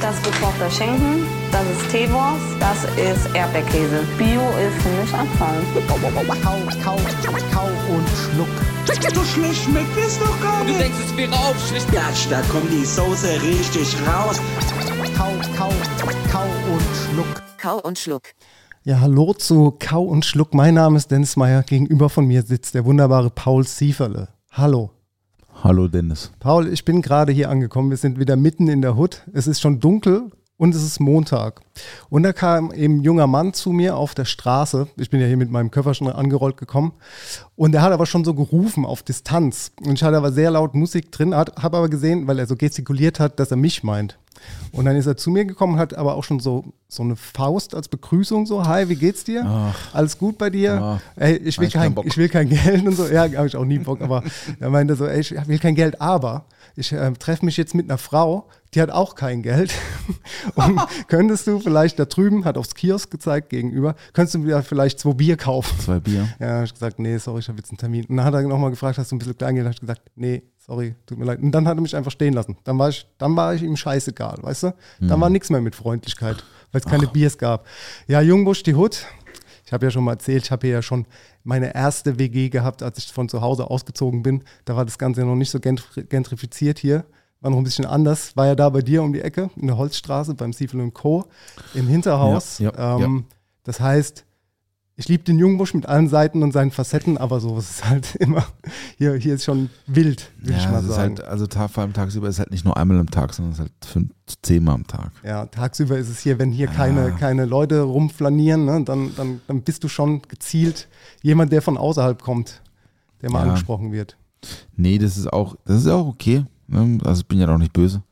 Das ist gekochter Schinken, das ist Teewurst, das ist Erdbeerkäse. Bio ist für mich Abfall. Kau, kau, kau und schluck. So schlecht schmeckt es doch gar Du nicht. denkst, es wäre aufschlicht. Gatsch, da kommt die Soße richtig raus. Kau, kau, kau und schluck. Kau und Schluck. Ja, hallo zu Kau und Schluck. Mein Name ist Dennis Meyer. Gegenüber von mir sitzt der wunderbare Paul Sieferle. Hallo. Hallo Dennis. Paul, ich bin gerade hier angekommen. Wir sind wieder mitten in der Hut. Es ist schon dunkel und es ist Montag. Und da kam eben ein junger Mann zu mir auf der Straße. Ich bin ja hier mit meinem Köffer schon angerollt gekommen. Und er hat aber schon so gerufen auf Distanz. Und ich hatte aber sehr laut Musik drin, habe aber gesehen, weil er so gestikuliert hat, dass er mich meint. Und dann ist er zu mir gekommen, hat aber auch schon so, so eine Faust als Begrüßung so, hi, wie geht's dir? Ach. Alles gut bei dir? Ja. Ey, ich will, kein, ich will kein Geld und so. Ja, habe ich auch nie Bock, aber er meinte so, ey, ich will kein Geld, aber ich äh, treffe mich jetzt mit einer Frau, die hat auch kein Geld. und könntest du vielleicht da drüben, hat aufs Kiosk gezeigt gegenüber, könntest du mir vielleicht zwei Bier kaufen? Zwei Bier. Ja, habe ich gesagt, nee, sorry, ich habe jetzt einen Termin. Und dann hat er nochmal gefragt, hast du ein bisschen Kleingeld? Habe ich gesagt, nee, sorry, tut mir leid. Und dann hat er mich einfach stehen lassen. Dann war ich, dann war ich ihm scheißegal, weißt du? Dann war nichts mehr mit Freundlichkeit, weil es keine Biers gab. Ja, Jungbusch, die Hut. Ich habe ja schon mal erzählt, ich habe hier ja schon meine erste WG gehabt, als ich von zu Hause ausgezogen bin. Da war das Ganze noch nicht so gentr- gentrifiziert hier. War noch ein bisschen anders. War ja da bei dir um die Ecke, in der Holzstraße, beim Siefel und Co. im Hinterhaus. Ja, ja, ähm, Das heißt, ich liebe den Jungbusch mit allen Seiten und seinen Facetten, aber so ist es halt immer. Hier, hier ist schon wild, würde ich Ja, mal es ist sagen. halt, also vor allem tagsüber ist halt nicht nur einmal am Tag, sondern es ist halt fünf, zehnmal am Tag. ja, tagsüber ist es hier, wenn hier keine, keine Leute rumflanieren, ne, dann, dann, dann bist du schon gezielt jemand, der von außerhalb kommt, der mal Ja. angesprochen wird. Nee, das ist auch, das ist auch okay. Ne? Also ich bin ja auch nicht böse.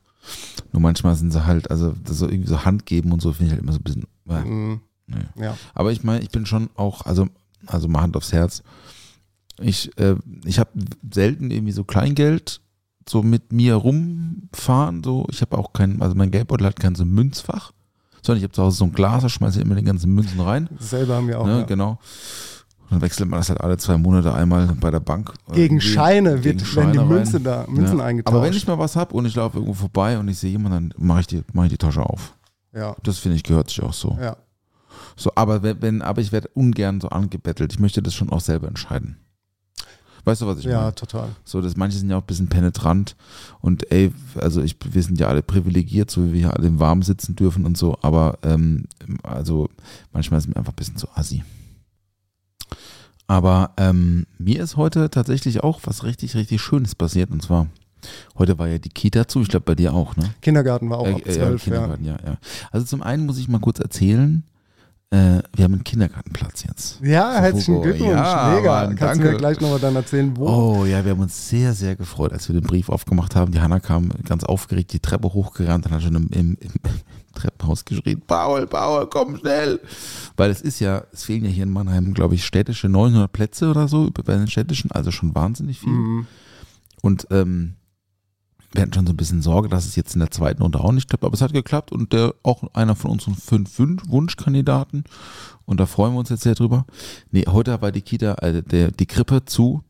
Nur manchmal sind sie halt, also das so irgendwie so Hand geben und so finde ich halt immer so ein bisschen. Äh, Mhm. nee. Ja. Aber ich meine, ich bin schon auch, also, also mal Hand aufs Herz. Ich, äh, ich habe selten irgendwie so Kleingeld so mit mir rumfahren. So. Ich habe auch kein, also mein Geldbeutel hat kein so Münzfach, sondern ich habe zu Hause so ein Glas, da schmeiße ich immer die ganzen Münzen rein. Selber haben wir auch. ne, ja. Genau. Dann wechselt man das halt alle zwei Monate einmal bei der Bank. Gegen. Scheine wird, Gegen werden die Scheine Münze rein. da, Münzen Ja. eingetauscht. Aber wenn ich mal was habe und ich laufe irgendwo vorbei und ich sehe jemanden, dann mache ich, die- mach ich die Tasche auf. ja, Das finde ich gehört sich auch so. ja. so aber wenn, wenn, aber ich werde ungern so angebettelt. Ich möchte das schon auch selber entscheiden. Weißt du, was ich ja, meine? total. So, dass manche sind ja auch ein bisschen penetrant und ey, also ich, wir sind ja alle privilegiert, so wie wir hier alle im Warmen sitzen dürfen und so, aber ähm, also manchmal ist mir einfach ein bisschen zu assi. Aber ähm, mir ist heute tatsächlich auch was richtig, richtig Schönes passiert und zwar, heute war ja die Kita zu, ich glaube bei dir auch, ne? Kindergarten war auch ab Äh, äh, zwölf, ja. Kindergarten, ja, ja. Also zum einen muss ich mal kurz erzählen, äh, wir haben einen Kindergartenplatz jetzt. Ja, herzlichen. Glückwunsch. Ja, Mega. Mann, Kannst du mir danke. gleich nochmal dann erzählen, wo? Oh ja, wir haben uns sehr, sehr gefreut, als wir den Brief aufgemacht haben. Die Hanna kam ganz aufgeregt die Treppe hochgerannt und hat schon im, im, im Treppenhaus geschrien, Paul, Paul, komm schnell. Weil es ist ja, es fehlen ja hier in Mannheim, glaube ich, städtische 900 Plätze oder so bei den städtischen, also schon wahnsinnig viel. Mhm. Und ähm, wir hatten schon so ein bisschen Sorge, dass es jetzt in der zweiten Runde auch nicht klappt, aber es hat geklappt und der auch einer von unseren fünf, fünf Wunschkandidaten und da freuen wir uns jetzt sehr drüber. Nee, heute war die Kita, also der, die Krippe zu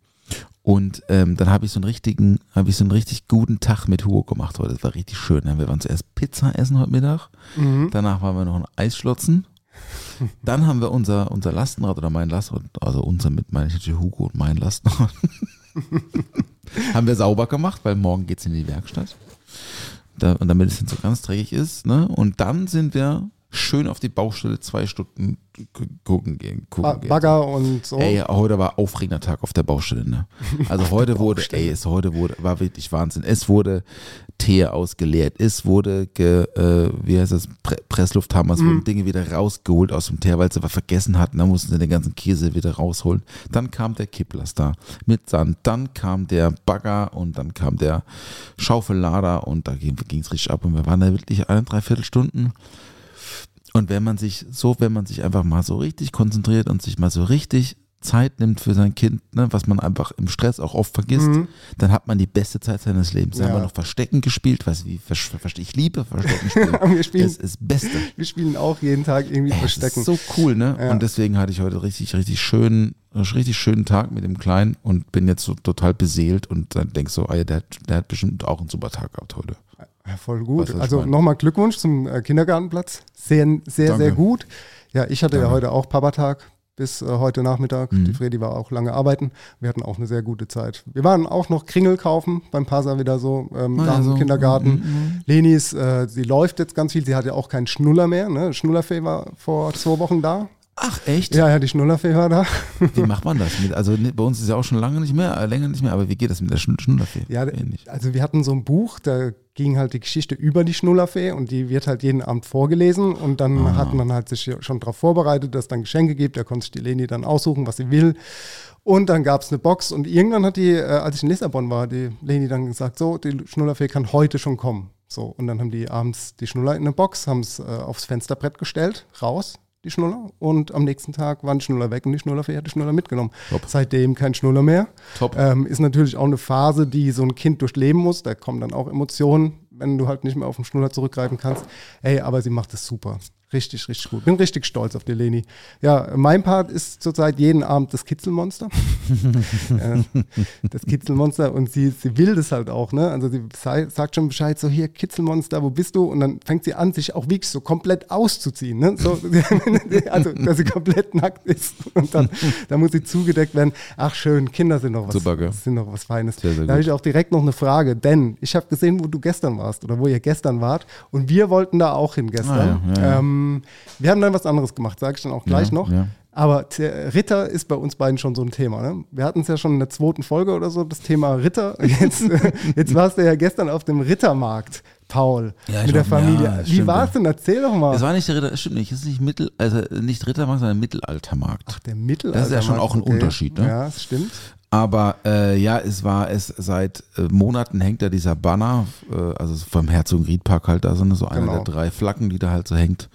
und ähm, dann habe ich so einen richtigen, habe ich so einen richtig guten Tag mit Hugo gemacht heute. Das war richtig schön. Wir waren zuerst Pizza essen heute Mittag, Mhm. danach waren wir noch ein Eisschlotzen. Dann haben wir unser, unser Lastenrad oder mein Lastenrad, also unser mit meine ich natürlich Hugo und mein Lastenrad, haben wir sauber gemacht, weil morgen geht's in die Werkstatt. Da, und damit es nicht so ganz dreckig ist. Ne? Und dann sind wir schön auf die Baustelle zwei Stunden gu- gucken gehen. Gucken gehen. Bagger und so. Ey, heute war aufregender Tag auf der Baustelle. Ne? Also heute wurde, ey, es heute wurde, war wirklich Wahnsinn. Es wurde Tee ausgeleert, es wurde, ge, äh, wie heißt das, Pre Presslufthammer, es wurden Dinge wieder rausgeholt aus dem Teer, weil sie was vergessen hatten. Dann mussten sie den ganzen Käse wieder rausholen. Dann kam der Kipplaster mit Sand, dann kam der Bagger und dann kam der Schaufellader und da ging es richtig ab. Und wir waren da wirklich eine, dreiviertel Stunden. Und wenn man sich so, wenn man sich einfach mal so richtig konzentriert und sich mal so richtig Zeit nimmt für sein Kind, ne, was man einfach im Stress auch oft vergisst, dann hat man die beste Zeit seines Lebens. Dann Ja. haben wir noch Verstecken gespielt, weißt du, wie, ich liebe Verstecken spielen. Wir spielen- das ist das Beste. Wir spielen auch jeden Tag irgendwie Ey, das Verstecken. ist so cool, ne? Ja. Und deswegen hatte ich heute richtig, richtig schön, richtig schönen Tag mit dem Kleinen und bin jetzt so total beseelt und dann denkst so, ah ja, der, hat- der hat bestimmt auch einen super Tag gehabt heute. Ja, voll gut. Also nochmal Glückwunsch zum äh, Kindergartenplatz. Sehr, sehr, Danke. sehr gut. Ja, ich hatte ja Danke. heute auch Papatag bis äh, heute Nachmittag. Mhm. Die Fredi war auch lange arbeiten. Wir hatten auch eine sehr gute Zeit. Wir waren auch noch Kringel kaufen beim Pasa wieder so ähm, Ah, nach ja, dem so. Kindergarten. Mhm. Leni ist, äh, sie läuft jetzt ganz viel. Sie hat ja auch keinen Schnuller mehr. Ne? Schnullerfee war vor zwei Wochen da. Ach, echt? Ja, ja, die Schnullerfee war da. Wie macht man das? Mit, also ne, bei uns ist ja auch schon lange nicht mehr, äh, länger nicht mehr, aber wie geht das mit der Schn- Schnullerfee? Ja, Ähnlich. also wir hatten so ein Buch, da ging halt die Geschichte über die Schnullerfee und die wird halt jeden Abend vorgelesen und dann Ah. hat man halt sich schon darauf vorbereitet, dass es dann Geschenke gibt, da konnte sich die Leni dann aussuchen, was sie will. Und dann gab es eine Box und irgendwann hat die, äh, als ich in Lissabon war, die Leni dann gesagt, so, die Schnullerfee kann heute schon kommen. So, und dann haben die abends die Schnuller in eine Box, haben es äh, aufs Fensterbrett gestellt, raus, die Schnuller. Und am nächsten Tag waren die Schnuller weg und die Schnullerfee hat die Schnuller mitgenommen. Top. Seitdem kein Schnuller mehr. Top. Ähm, ist natürlich auch eine Phase, die so ein Kind durchleben muss. Da kommen dann auch Emotionen, wenn du halt nicht mehr auf den Schnuller zurückgreifen kannst. Ey, aber sie macht es super. Richtig, richtig gut. Bin richtig stolz auf die Leni. Ja, mein Part ist zurzeit jeden Abend das Kitzelmonster. das Kitzelmonster und sie, sie will das halt auch, ne? Also sie sagt schon Bescheid, so hier Kitzelmonster, wo bist du? Und dann fängt sie an, sich auch wirklich so komplett auszuziehen, ne? So, also, dass sie komplett nackt ist und dann, dann muss sie zugedeckt werden. Ach schön, Kinder sind noch was, Super, gell? sind noch was Feines. Sehr, sehr da habe ich auch direkt noch eine Frage, denn ich habe gesehen, wo du gestern warst oder wo ihr gestern wart und wir wollten da auch hin gestern. Ah, ja, ja, ja. Ähm, wir haben dann was anderes gemacht, sage ich dann auch gleich Ja, noch. ja. Aber Ritter ist bei uns beiden schon so ein Thema. Ne? Wir hatten es ja schon in der zweiten Folge oder so, das Thema Ritter. Jetzt, jetzt warst du ja gestern auf dem Rittermarkt, Paul, Ja, mit der Familie. ja, Wie war es denn? Erzähl doch mal. Es war nicht der Ritter, stimmt nicht, es ist nicht Mittel, also nicht Rittermarkt, sondern Mittelaltermarkt. Ach, der Mittelalter. Das ist ja schon auch ein Unterschied, ne? Ja, das stimmt. Aber äh, ja, es war es seit äh, Monaten hängt da dieser Banner, äh, also vom Herzogenriedpark halt da so eine so eine Genau. der drei Flaggen, die da halt so hängt.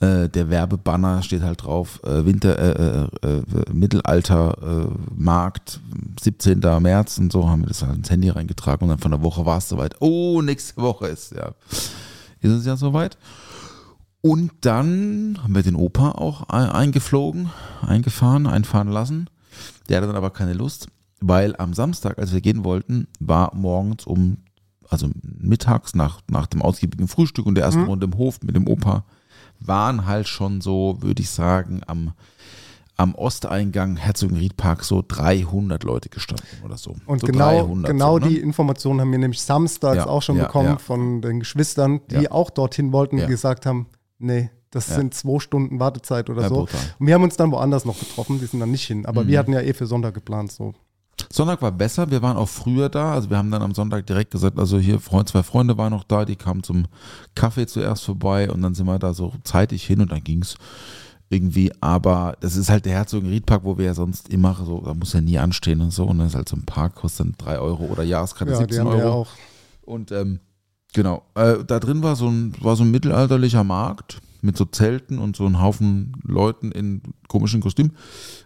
Äh, der Werbebanner steht halt drauf, äh, Winter, äh, äh, äh, Mittelalter, äh, Markt, 17. März und so haben wir das halt ins Handy reingetragen und dann von der Woche war es soweit. Oh, nächste Woche ist ja, ist es ja soweit. Und dann haben wir den Opa auch ein- eingeflogen, eingefahren, einfahren lassen. Der hatte dann aber keine Lust, weil am Samstag, als wir gehen wollten, war morgens um, also mittags nach, nach dem ausgiebigen Frühstück und der ersten Runde im Hof mit dem Opa, waren halt schon so, würde ich sagen, am, am Osteingang Herzogenriedpark so 300 Leute gestanden oder so. Und so genau, 300 genau so, ne? die Informationen haben wir nämlich samstags Ja, auch schon ja, bekommen ja. von den Geschwistern, die auch dorthin wollten, die gesagt haben, nee, das Ja. sind zwei Stunden Wartezeit oder Ja, so. brutal. Und wir haben uns dann woanders noch getroffen, die sind dann nicht hin. Aber Mhm. wir hatten ja eh für Sonntag geplant. So. Sonntag war besser, wir waren auch früher da, also wir haben dann am Sonntag direkt gesagt, also hier Freund, zwei Freunde waren noch da, die kamen zum Kaffee zuerst vorbei und dann sind wir da so zeitig hin und dann ging's irgendwie, aber das ist halt der Herzogenriedpark, wo wir ja sonst immer so, da muss ja nie anstehen und so und dann ist halt so ein Park, kostet dann 3 Euro oder Jahreskarte Ja, die 17 haben wir ja Euro auch. und ähm, genau, äh, da drin war so ein, war so ein mittelalterlicher Markt mit so Zelten und so ein Haufen Leuten in komischen Kostümen.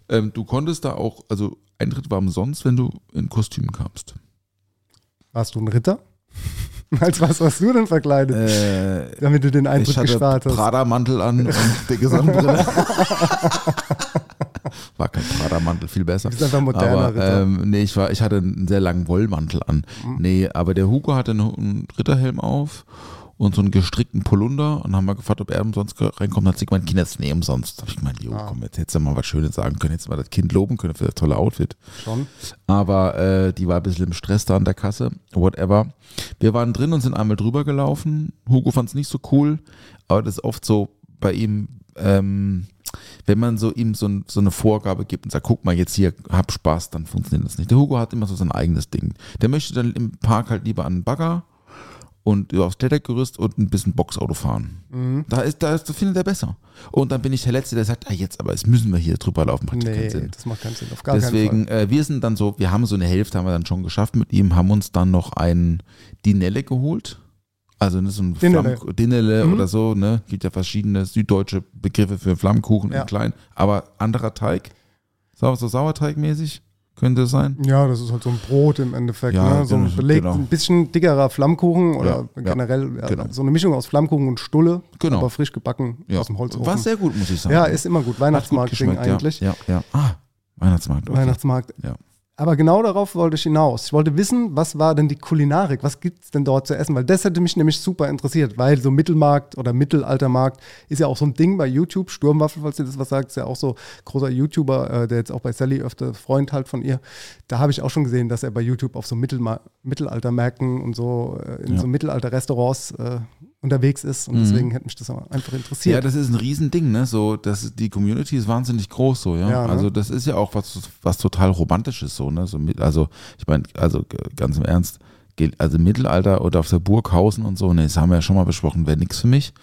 Ähm, du konntest da auch, also Eintritt war umsonst, wenn du in Kostümen kamst. Warst du ein Ritter? Als was warst du denn verkleidet? Äh, damit du den ich Eintritt hatte gespart hast. Prada-Mantel an und dicke Sonnenbrille. war kein Prada-Mantel, viel besser. Du bist einfach moderner aber, Ritter. Ähm, nee, ich, war, ich hatte einen sehr langen Wollmantel an. Mhm. Nee, aber der Hugo hatte einen, einen Ritterhelm auf und so einen gestrickten Polunder und haben mal gefragt, ob er umsonst reinkommt. Hat sie gemeint, Kinder, das ist nee umsonst. Da hab ich gemeint, jo, Ah. komm, jetzt hättest du mal was Schönes sagen können, jetzt mal das Kind loben können für das tolle Outfit. Schon. Aber äh, die war ein bisschen im Stress da an der Kasse, whatever. Wir waren drin und sind einmal drüber gelaufen. Hugo fand es nicht so cool, aber das ist oft so, bei ihm, ähm, wenn man so ihm so, ein, so eine Vorgabe gibt und sagt, guck mal jetzt hier, hab Spaß, dann funktioniert das nicht. Der Hugo hat immer so sein eigenes Ding. Der möchte dann im Park halt lieber an den Bagger und aufs Klettergerüst und ein bisschen Boxauto fahren. Mhm. Da ist, da ist, das findet er besser. Und dann bin ich der Letzte, der sagt, ah, jetzt aber, jetzt müssen wir hier drüber laufen, macht Nee, keinen Sinn. das macht keinen Sinn. Auf gar Deswegen, keinen äh, wir sind dann so, wir haben so eine Hälfte haben wir dann schon geschafft mit ihm, haben uns dann noch ein Dinelle geholt. Also ne, so ein Dinele. Flamm- Dinele Mhm. oder so, ne? Gibt ja verschiedene süddeutsche Begriffe für Flammkuchen Ja. in klein, aber anderer Teig. Sau- So Sauerteigmäßig könnte es sein. Ja, das ist halt so ein Brot im Endeffekt. Ja, ne? So ein genau, belegt, genau. ein bisschen dickerer Flammkuchen oder Ja, generell ja, genau. so eine Mischung aus Flammkuchen und Stulle, Genau. aber frisch gebacken aus dem Holzofen. War sehr gut, muss ich sagen. ja, ist immer gut. Weihnachtsmarkt-Ding eigentlich. Ja, ja. Ah, Weihnachtsmarkt. Okay. Weihnachtsmarkt. Ja. Aber genau darauf wollte ich hinaus. Ich wollte wissen, was war denn die Kulinarik? Was gibt es denn dort zu essen? Weil das hätte mich nämlich super interessiert, weil so Mittelmarkt oder Mittelaltermarkt ist ja auch so ein Ding bei YouTube. Sturmwaffel, falls ihr das was sagt, ist ja auch so großer YouTuber, äh, der jetzt auch bei Sally öfter Freund halt von ihr. Da habe ich auch schon gesehen, dass er bei YouTube auf so Mittelma Mittelaltermärkten und so äh, in Ja. so Mittelalter-Restaurants äh, unterwegs ist. Und Mhm. deswegen hätte mich das auch einfach Ja, interessiert. das ist ein Riesending, ne? So, das, die Community ist wahnsinnig groß, so, ja. Ja, ne? Also das ist ja auch was, was total romantisches, so, ne? So mit, also, ich meine, also ganz im Ernst, also Mittelalter oder auf der Burghausen und so, ne, das haben wir ja schon mal besprochen, wäre nichts für mich.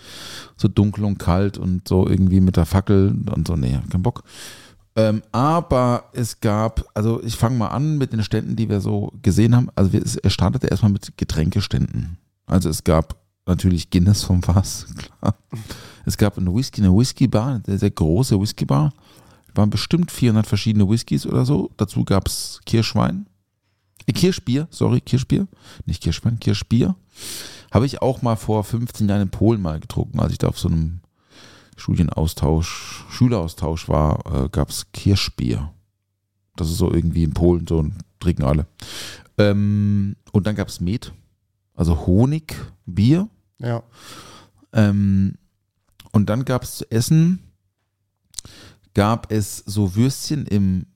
So dunkel und kalt und so irgendwie mit der Fackel und so, nee, kein Bock. Ähm, aber es gab, also ich fange mal an mit den Ständen, die wir so gesehen haben. Also wir, es startete erstmal mit Getränkeständen. Also es gab natürlich Guinness vom Fass, klar. Es gab eine Whisky, eine Whisky-Bar, eine sehr, sehr große Whisky-Bar. Waren bestimmt 400 verschiedene Whiskys oder so. Dazu gab es Kirschwein. Äh, Kirschbier, sorry, Kirschbier. Nicht Kirschwein, Kirschbier. Habe ich auch mal vor 15 Jahren in Polen mal getrunken, als ich da auf so einem Studienaustausch, Schüleraustausch war, äh, gab es Kirschbier. Das ist so irgendwie in Polen so ein trinken alle. Ähm, und dann gab es Met, also Honigbier. Ja. Ähm, und dann gab es zu essen, gab es so Würstchen im,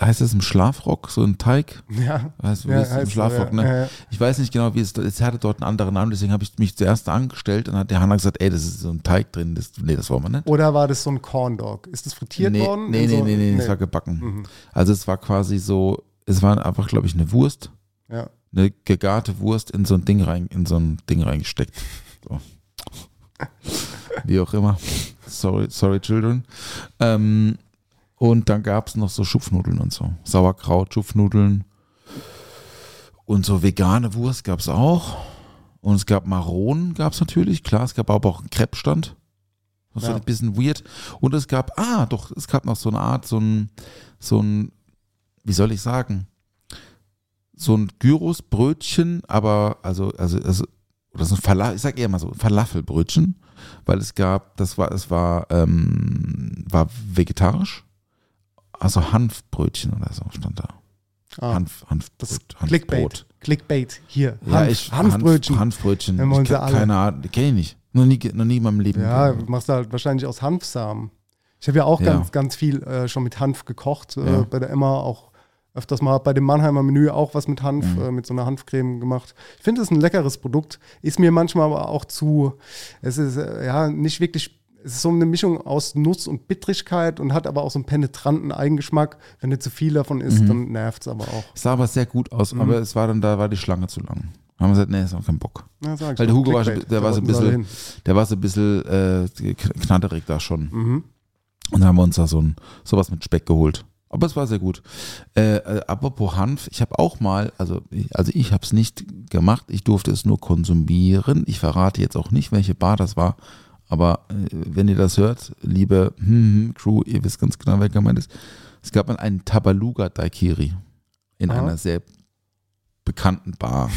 heißt das im Schlafrock, so ein Teig? Ja. Heißt Ja, Würstchen im heißt so, Schlafrock, ja, ne? ja, ja. Ich weiß nicht genau, wie es, es hatte dort einen anderen Namen, deswegen habe ich mich zuerst angestellt und hat der Hanna gesagt, ey, das ist so ein Teig drin, das, nee, das wollen wir nicht. Oder war das so ein Corn Dog? Ist das frittiert nee, worden? Nee, nee, so, nee, nee, es war gebacken. Mhm. Also es war quasi so, es war einfach, glaube ich, eine Wurst, Ja. Eine gegarte Wurst in so ein Ding rein, in so ein Ding reingesteckt. So. Wie auch immer. Sorry, sorry, Children. Ähm, und dann gab es noch so Schupfnudeln und so. Sauerkraut, Schupfnudeln. Und so vegane Wurst gab es auch. Und es gab Maronen, gab es natürlich, klar. Es gab aber auch einen Crepe-Stand. Das Ja. war ein bisschen weird. Und es gab, ah, doch, es gab noch so eine Art, so ein, so ein, wie soll ich sagen, so ein Gyrosbrötchen, aber also, also, also oder so ein Falafel, ich sag eher mal so, Falafelbrötchen, weil es gab, das war, es war, ähm, war vegetarisch, also Hanfbrötchen oder so stand da. Ah, Hanf, Hanf, das Hanfbrot. Clickbait. Clickbait. Hier. Ja, Hanf, ich, Hanfbrötchen. Hanf, Hanfbrötchen. Wenn wir ich uns alle- keine Ahnung, kenne ich nicht. Noch nie, noch nie in meinem Leben. ja, machst du halt wahrscheinlich aus Hanfsamen. Ich habe ja auch Ja. ganz, ganz viel äh, schon mit Hanf gekocht. Äh, Ja. Bei der Emma auch öfters mal bei dem Mannheimer Menü auch was mit Hanf, Mhm. äh, mit so einer Hanfcreme gemacht. Ich finde es ein leckeres Produkt. Ist mir manchmal aber auch zu, es ist äh, ja nicht wirklich, es ist so eine Mischung aus Nuss und Bittrigkeit und hat aber auch so einen penetranten Eigengeschmack. Wenn du zu viel davon isst, Mhm. dann nervt es aber auch. Es sah aber sehr gut aus, Mhm. aber es war dann, da war die Schlange zu lang. Haben wir gesagt, nee, ist auch kein Bock. Ja, Weil der Hugo war, der war so ein bisschen, der war so ein bisschen äh, knatterig da schon. Mhm. Und dann haben wir uns da so ein, sowas mit Speck geholt. Aber es war sehr gut. Äh, äh, apropos Hanf, ich habe auch mal, also ich, also ich habe es nicht gemacht, ich durfte es nur konsumieren. Ich verrate jetzt auch nicht, welche Bar das war. Aber äh, wenn ihr das hört, liebe hm, hm, Crew, ihr wisst ganz genau, wer gemeint ist. Es gab mal einen Tabaluga Daikiri in Aha. einer sehr bekannten Bar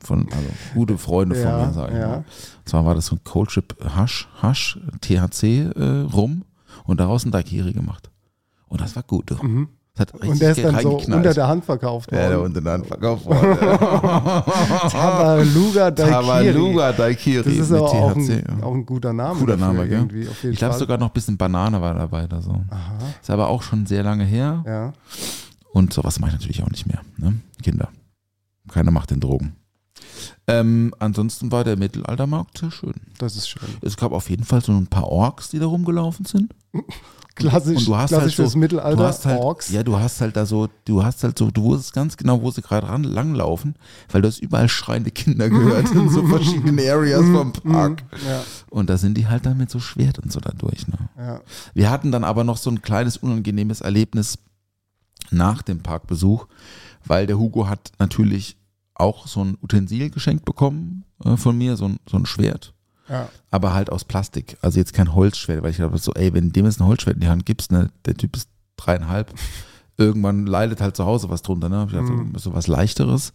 von, also gute Freunde von Ja, mir, sagen ja. mal. Und zwar war das so ein Cold Trip Hasch, Hasch, THC äh, rum und daraus ein Daiquiri gemacht. Und das war gut. Mhm. Das Und der ist dann so unter der Hand verkauft ja, der worden. unter der Hand verkauft worden. Tabaluga Daikiri. Tabaluga Daikiri Das ist auch THC. ein, auch ein guter Name. Dafür Name, gell? Ich glaube sogar noch ein bisschen Banane war dabei oder so. Aha, Ist aber auch schon sehr lange her. ja. Und sowas mache ich natürlich auch nicht mehr. Ne? Kinder. Keiner macht den Drogen. Ähm, ansonsten war der Mittelaltermarkt sehr schön. Das ist schön. Es gab auf jeden Fall so ein paar Orks, die da rumgelaufen sind. Klassisch, und du hast halt fürs so, Mittelalter, du hast halt, Orks. Ja, du hast halt da so, du hast halt so, du wusstest ganz genau, wo sie gerade ran langlaufen, weil du hast überall schreiende Kinder gehört in so verschiedenen Areas vom Park. Ja, Und da sind die halt dann mit so Schwert und so da durch. Ne? ja. Wir hatten dann aber noch so ein kleines unangenehmes Erlebnis nach dem Parkbesuch, weil der Hugo hat natürlich auch so ein Utensil geschenkt bekommen äh, von mir, so ein, so ein Schwert, ja. aber halt aus Plastik. Also jetzt kein Holzschwert, weil ich glaube so, ey, wenn dem jetzt ein Holzschwert in die Hand gibst, ne, der Typ ist dreieinhalb, irgendwann leidet halt zu Hause was drunter, ne? Ich dachte, so was leichteres.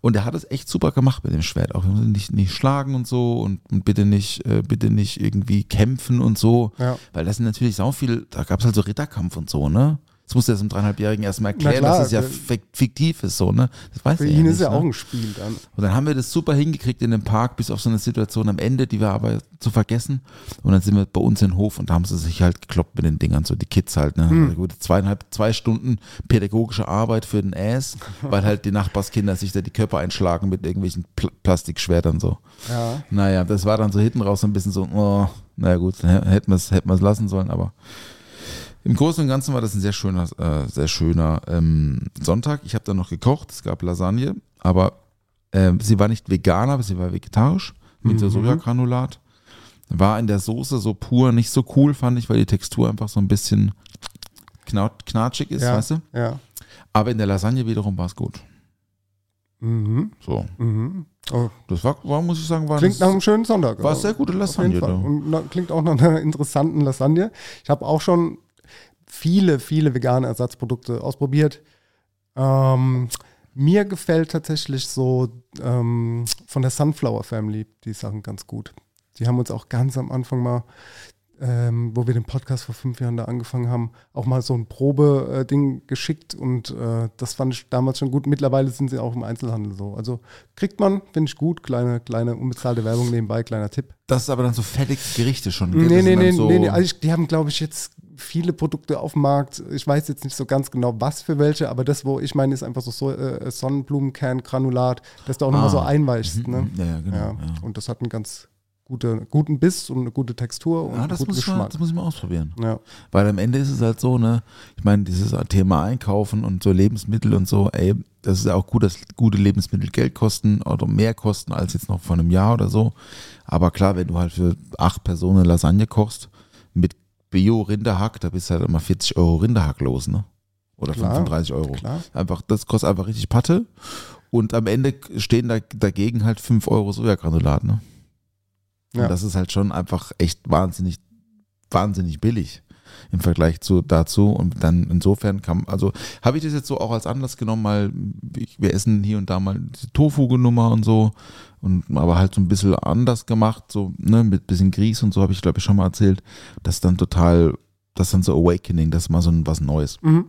Und er hat es echt super gemacht mit dem Schwert. Auch nicht, nicht schlagen und so und, und bitte nicht, äh, bitte nicht irgendwie kämpfen und so. Ja. Weil das sind natürlich so viel, da gab es halt so Ritterkampf und so, ne? Das musste er dem dreieinhalbjährigen erstmal erklären, klar, dass es ja fik- fiktiv ist, so, ne? Das weiß Für ihn ja ist nicht, ja ne? auch ein Spiel dann. Und dann haben wir das super hingekriegt in dem Park, bis auf so eine Situation am Ende, die wir aber zu vergessen. Und dann sind wir bei uns in den Hof und da haben sie sich halt gekloppt mit den Dingern, so die Kids halt, ne? Hm. Also Gut, zweieinhalb, zwei Stunden pädagogische Arbeit für den Ass, weil halt die Nachbarskinder sich da die Köpfe einschlagen mit irgendwelchen Pl Plastikschwertern so. Ja. Naja, das war dann so hinten raus so ein bisschen so, oh, naja gut, hätten wir es hätten wir's lassen sollen, aber im Großen und Ganzen war das ein sehr schöner, äh, sehr schöner ähm, Sonntag. Ich habe dann noch gekocht, es gab Lasagne, aber ähm, sie war nicht vegan, aber sie war vegetarisch mit so Sojagranulat. War in der Soße so pur nicht so cool, fand ich, weil die Textur einfach so ein bisschen knat knatschig ist, ja. weißt du? Ja. Aber in der Lasagne wiederum war es gut. Mhm. So, Mhm. Oh. das war, war, muss ich sagen, war Klingt das, nach einem schönen Sonntag. war aber sehr gute Lasagne. Und na, klingt auch nach einer interessanten Lasagne. Ich habe auch schon viele, viele vegane Ersatzprodukte ausprobiert. Ähm, mir gefällt tatsächlich so ähm, von der Sunflower Family die Sachen ganz gut. Die haben uns auch ganz am Anfang mal, ähm, wo wir den Podcast vor fünf Jahren da angefangen haben, auch mal so ein Probe-Ding geschickt und äh, das fand ich damals schon gut. Mittlerweile sind sie auch im Einzelhandel so. Also kriegt man, finde ich gut, kleine, kleine unbezahlte Werbung nebenbei, kleiner Tipp. Das ist aber dann so fertige Gerichte schon. gell? Nee, nee, nee, so, nee, nee. Also ich, die haben, glaube ich, jetzt viele Produkte auf dem Markt. Ich weiß jetzt nicht so ganz genau, was für welche, aber das, wo ich meine, ist einfach so, so äh, Sonnenblumenkerngranulat, dass du auch nochmal Ah. so einweichst. Ne? Ja, ja, genau. Ja. Ja. Und das hat einen ganz gute, guten Biss und eine gute Textur und Ja, einen das, guten muss ich mal, Geschmack. das muss ich mal ausprobieren. Ja. Weil am Ende ist es halt so, ne, ich meine, dieses Thema Einkaufen und so Lebensmittel und so, ey, das ist ja auch gut, dass gute Lebensmittel Geld kosten oder mehr kosten als jetzt noch vor einem Jahr oder so. Aber klar, wenn du halt für acht Personen Lasagne kochst mit Bio-Rinderhack, da bist du halt immer 40 Euro Rinderhack los, ne? Oder Klar, 35 Euro. klar. Einfach, das kostet einfach richtig Patte. Und am Ende stehen da dagegen halt 5 Euro Sojagranulat, ne? Ja. Und das ist halt schon einfach echt wahnsinnig, wahnsinnig billig im Vergleich zu dazu. Und dann insofern kam, also habe ich das jetzt so auch als Anlass genommen, mal, ich, wir essen hier und da mal Tofu-Nummer und so. Und aber halt so ein bisschen anders gemacht, so, ne, mit bisschen Grieß und so, habe ich, glaube ich, schon mal erzählt. Das ist dann total, das ist dann so Awakening, das ist mal so ein, was Neues. Mhm.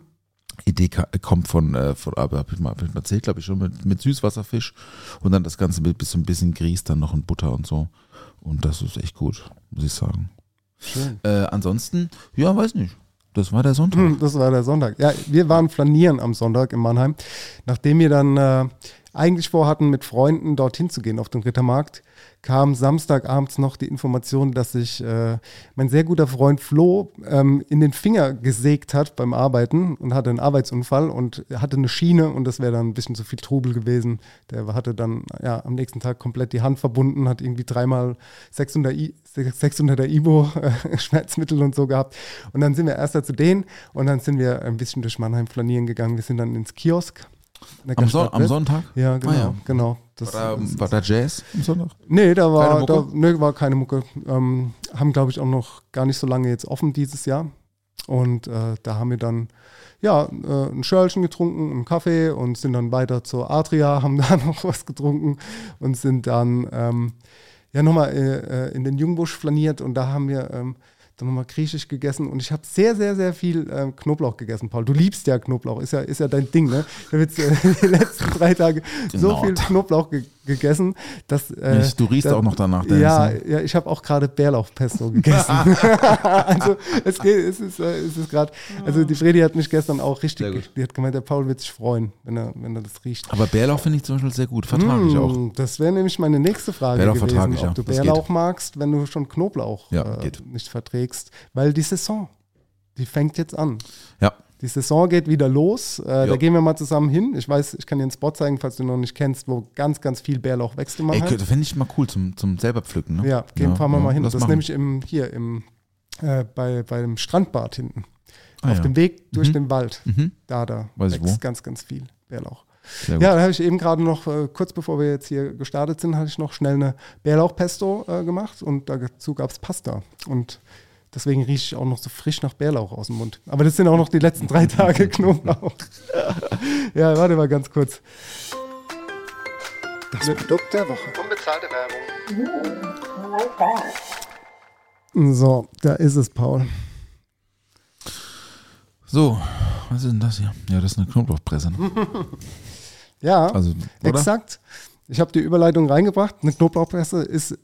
Idee kommt von, äh, von aber habe ich mal hab ich mal erzählt, glaube ich, schon mit, mit Süßwasserfisch und dann das Ganze mit bisschen, bisschen Grieß, dann noch in Butter und so. Und das ist echt gut, muss ich sagen. Schön. Äh, ansonsten, ja, weiß nicht. Das war der Sonntag. Hm, Das war der Sonntag. Ja, wir waren flanieren am Sonntag in Mannheim. Nachdem wir dann äh, eigentlich vorhatten, mit Freunden dorthin zu gehen auf den Rittermarkt, kam Samstagabends noch die Information, dass sich äh, mein sehr guter Freund Flo ähm, in den Finger gesägt hat beim Arbeiten und hatte einen Arbeitsunfall und hatte eine Schiene und das wäre dann ein bisschen zu viel Trubel gewesen. Der hatte dann ja am nächsten Tag komplett die Hand verbunden, hat irgendwie dreimal 600 I 600er Ibo äh, Schmerzmittel und so gehabt. Und dann sind wir erst da zu denen und dann sind wir ein bisschen durch Mannheim flanieren gegangen. Wir sind dann ins Kiosk. Am, Son am. Sonntag? Ja, genau, Ah, ja. genau. Das, War da, war da Jazz am Sonntag? Nee, da war, Keine da, Mucke? nee, war keine Mucke. Ähm, haben, glaube ich, auch noch gar nicht so lange jetzt offen dieses Jahr. Und äh, da haben wir dann ja, äh, ein Schörlchen getrunken, einen Kaffee und sind dann weiter zur Adria, haben da noch was getrunken und sind dann ähm, ja nochmal äh, äh, in den Jungbusch flaniert und da haben wir ähm, dann nochmal griechisch gegessen und ich habe sehr, sehr, sehr viel ähm, Knoblauch gegessen, Paul. Du liebst ja Knoblauch, ist ja, ist ja dein Ding, ne? Ich habe jetzt äh, die letzten drei Tage so Genau. viel Knoblauch ge gegessen. Das, äh, Ich- du riechst das- auch noch danach, Dennis, Ja, ne? ja, ich habe auch gerade Bärlauchpesto gegessen. also es, geht, es ist, äh, es ist gerade, also die Fredi hat mich gestern auch richtig, die hat gemeint, der Paul wird sich freuen, wenn er, wenn er das riecht. Aber Bärlauch finde ich zum Beispiel sehr gut. Vertrage ich auch. Hm, Das wäre nämlich meine nächste Frage Bärlauch gewesen, vertrage ich, ob du Bärlauch geht. magst, wenn du schon Knoblauch Ja, äh, nicht verträgst. Weil die Saison, die fängt jetzt an. Ja. Die Saison geht wieder los. Äh, da gehen wir mal zusammen hin. Ich weiß, ich kann dir einen Spot zeigen, falls du noch nicht kennst, wo ganz, ganz viel Bärlauch wächst immer. Ey, halt. finde ich mal cool zum, zum selber pflücken. Ne? Ja, gehen, fahren wir mal hin. Das, ist nämlich im, hier im, äh, bei, bei dem Strandbad hinten. Ah, Auf dem Weg durch Mhm. den Wald. Mhm. Da, da Weiß ich wächst ganz, ganz viel Bärlauch. Ja, da habe ich eben gerade noch, äh, kurz bevor wir jetzt hier gestartet sind, hatte ich noch schnell eine Bärlauchpesto äh, gemacht und dazu gab es Pasta. Und deswegen rieche ich auch noch so frisch nach Bärlauch aus dem Mund. Aber das sind auch noch die letzten drei Tage Knoblauch. ja, warte mal ganz kurz. Das Produkt der Woche. Unbezahlte Werbung. So, da ist es, Paul. So, was ist denn das hier? Ja, das ist eine Knoblauchpresse. Ne? Ja, Also, exakt. Ich habe die Überleitung reingebracht. Eine Knoblauchpresse ist,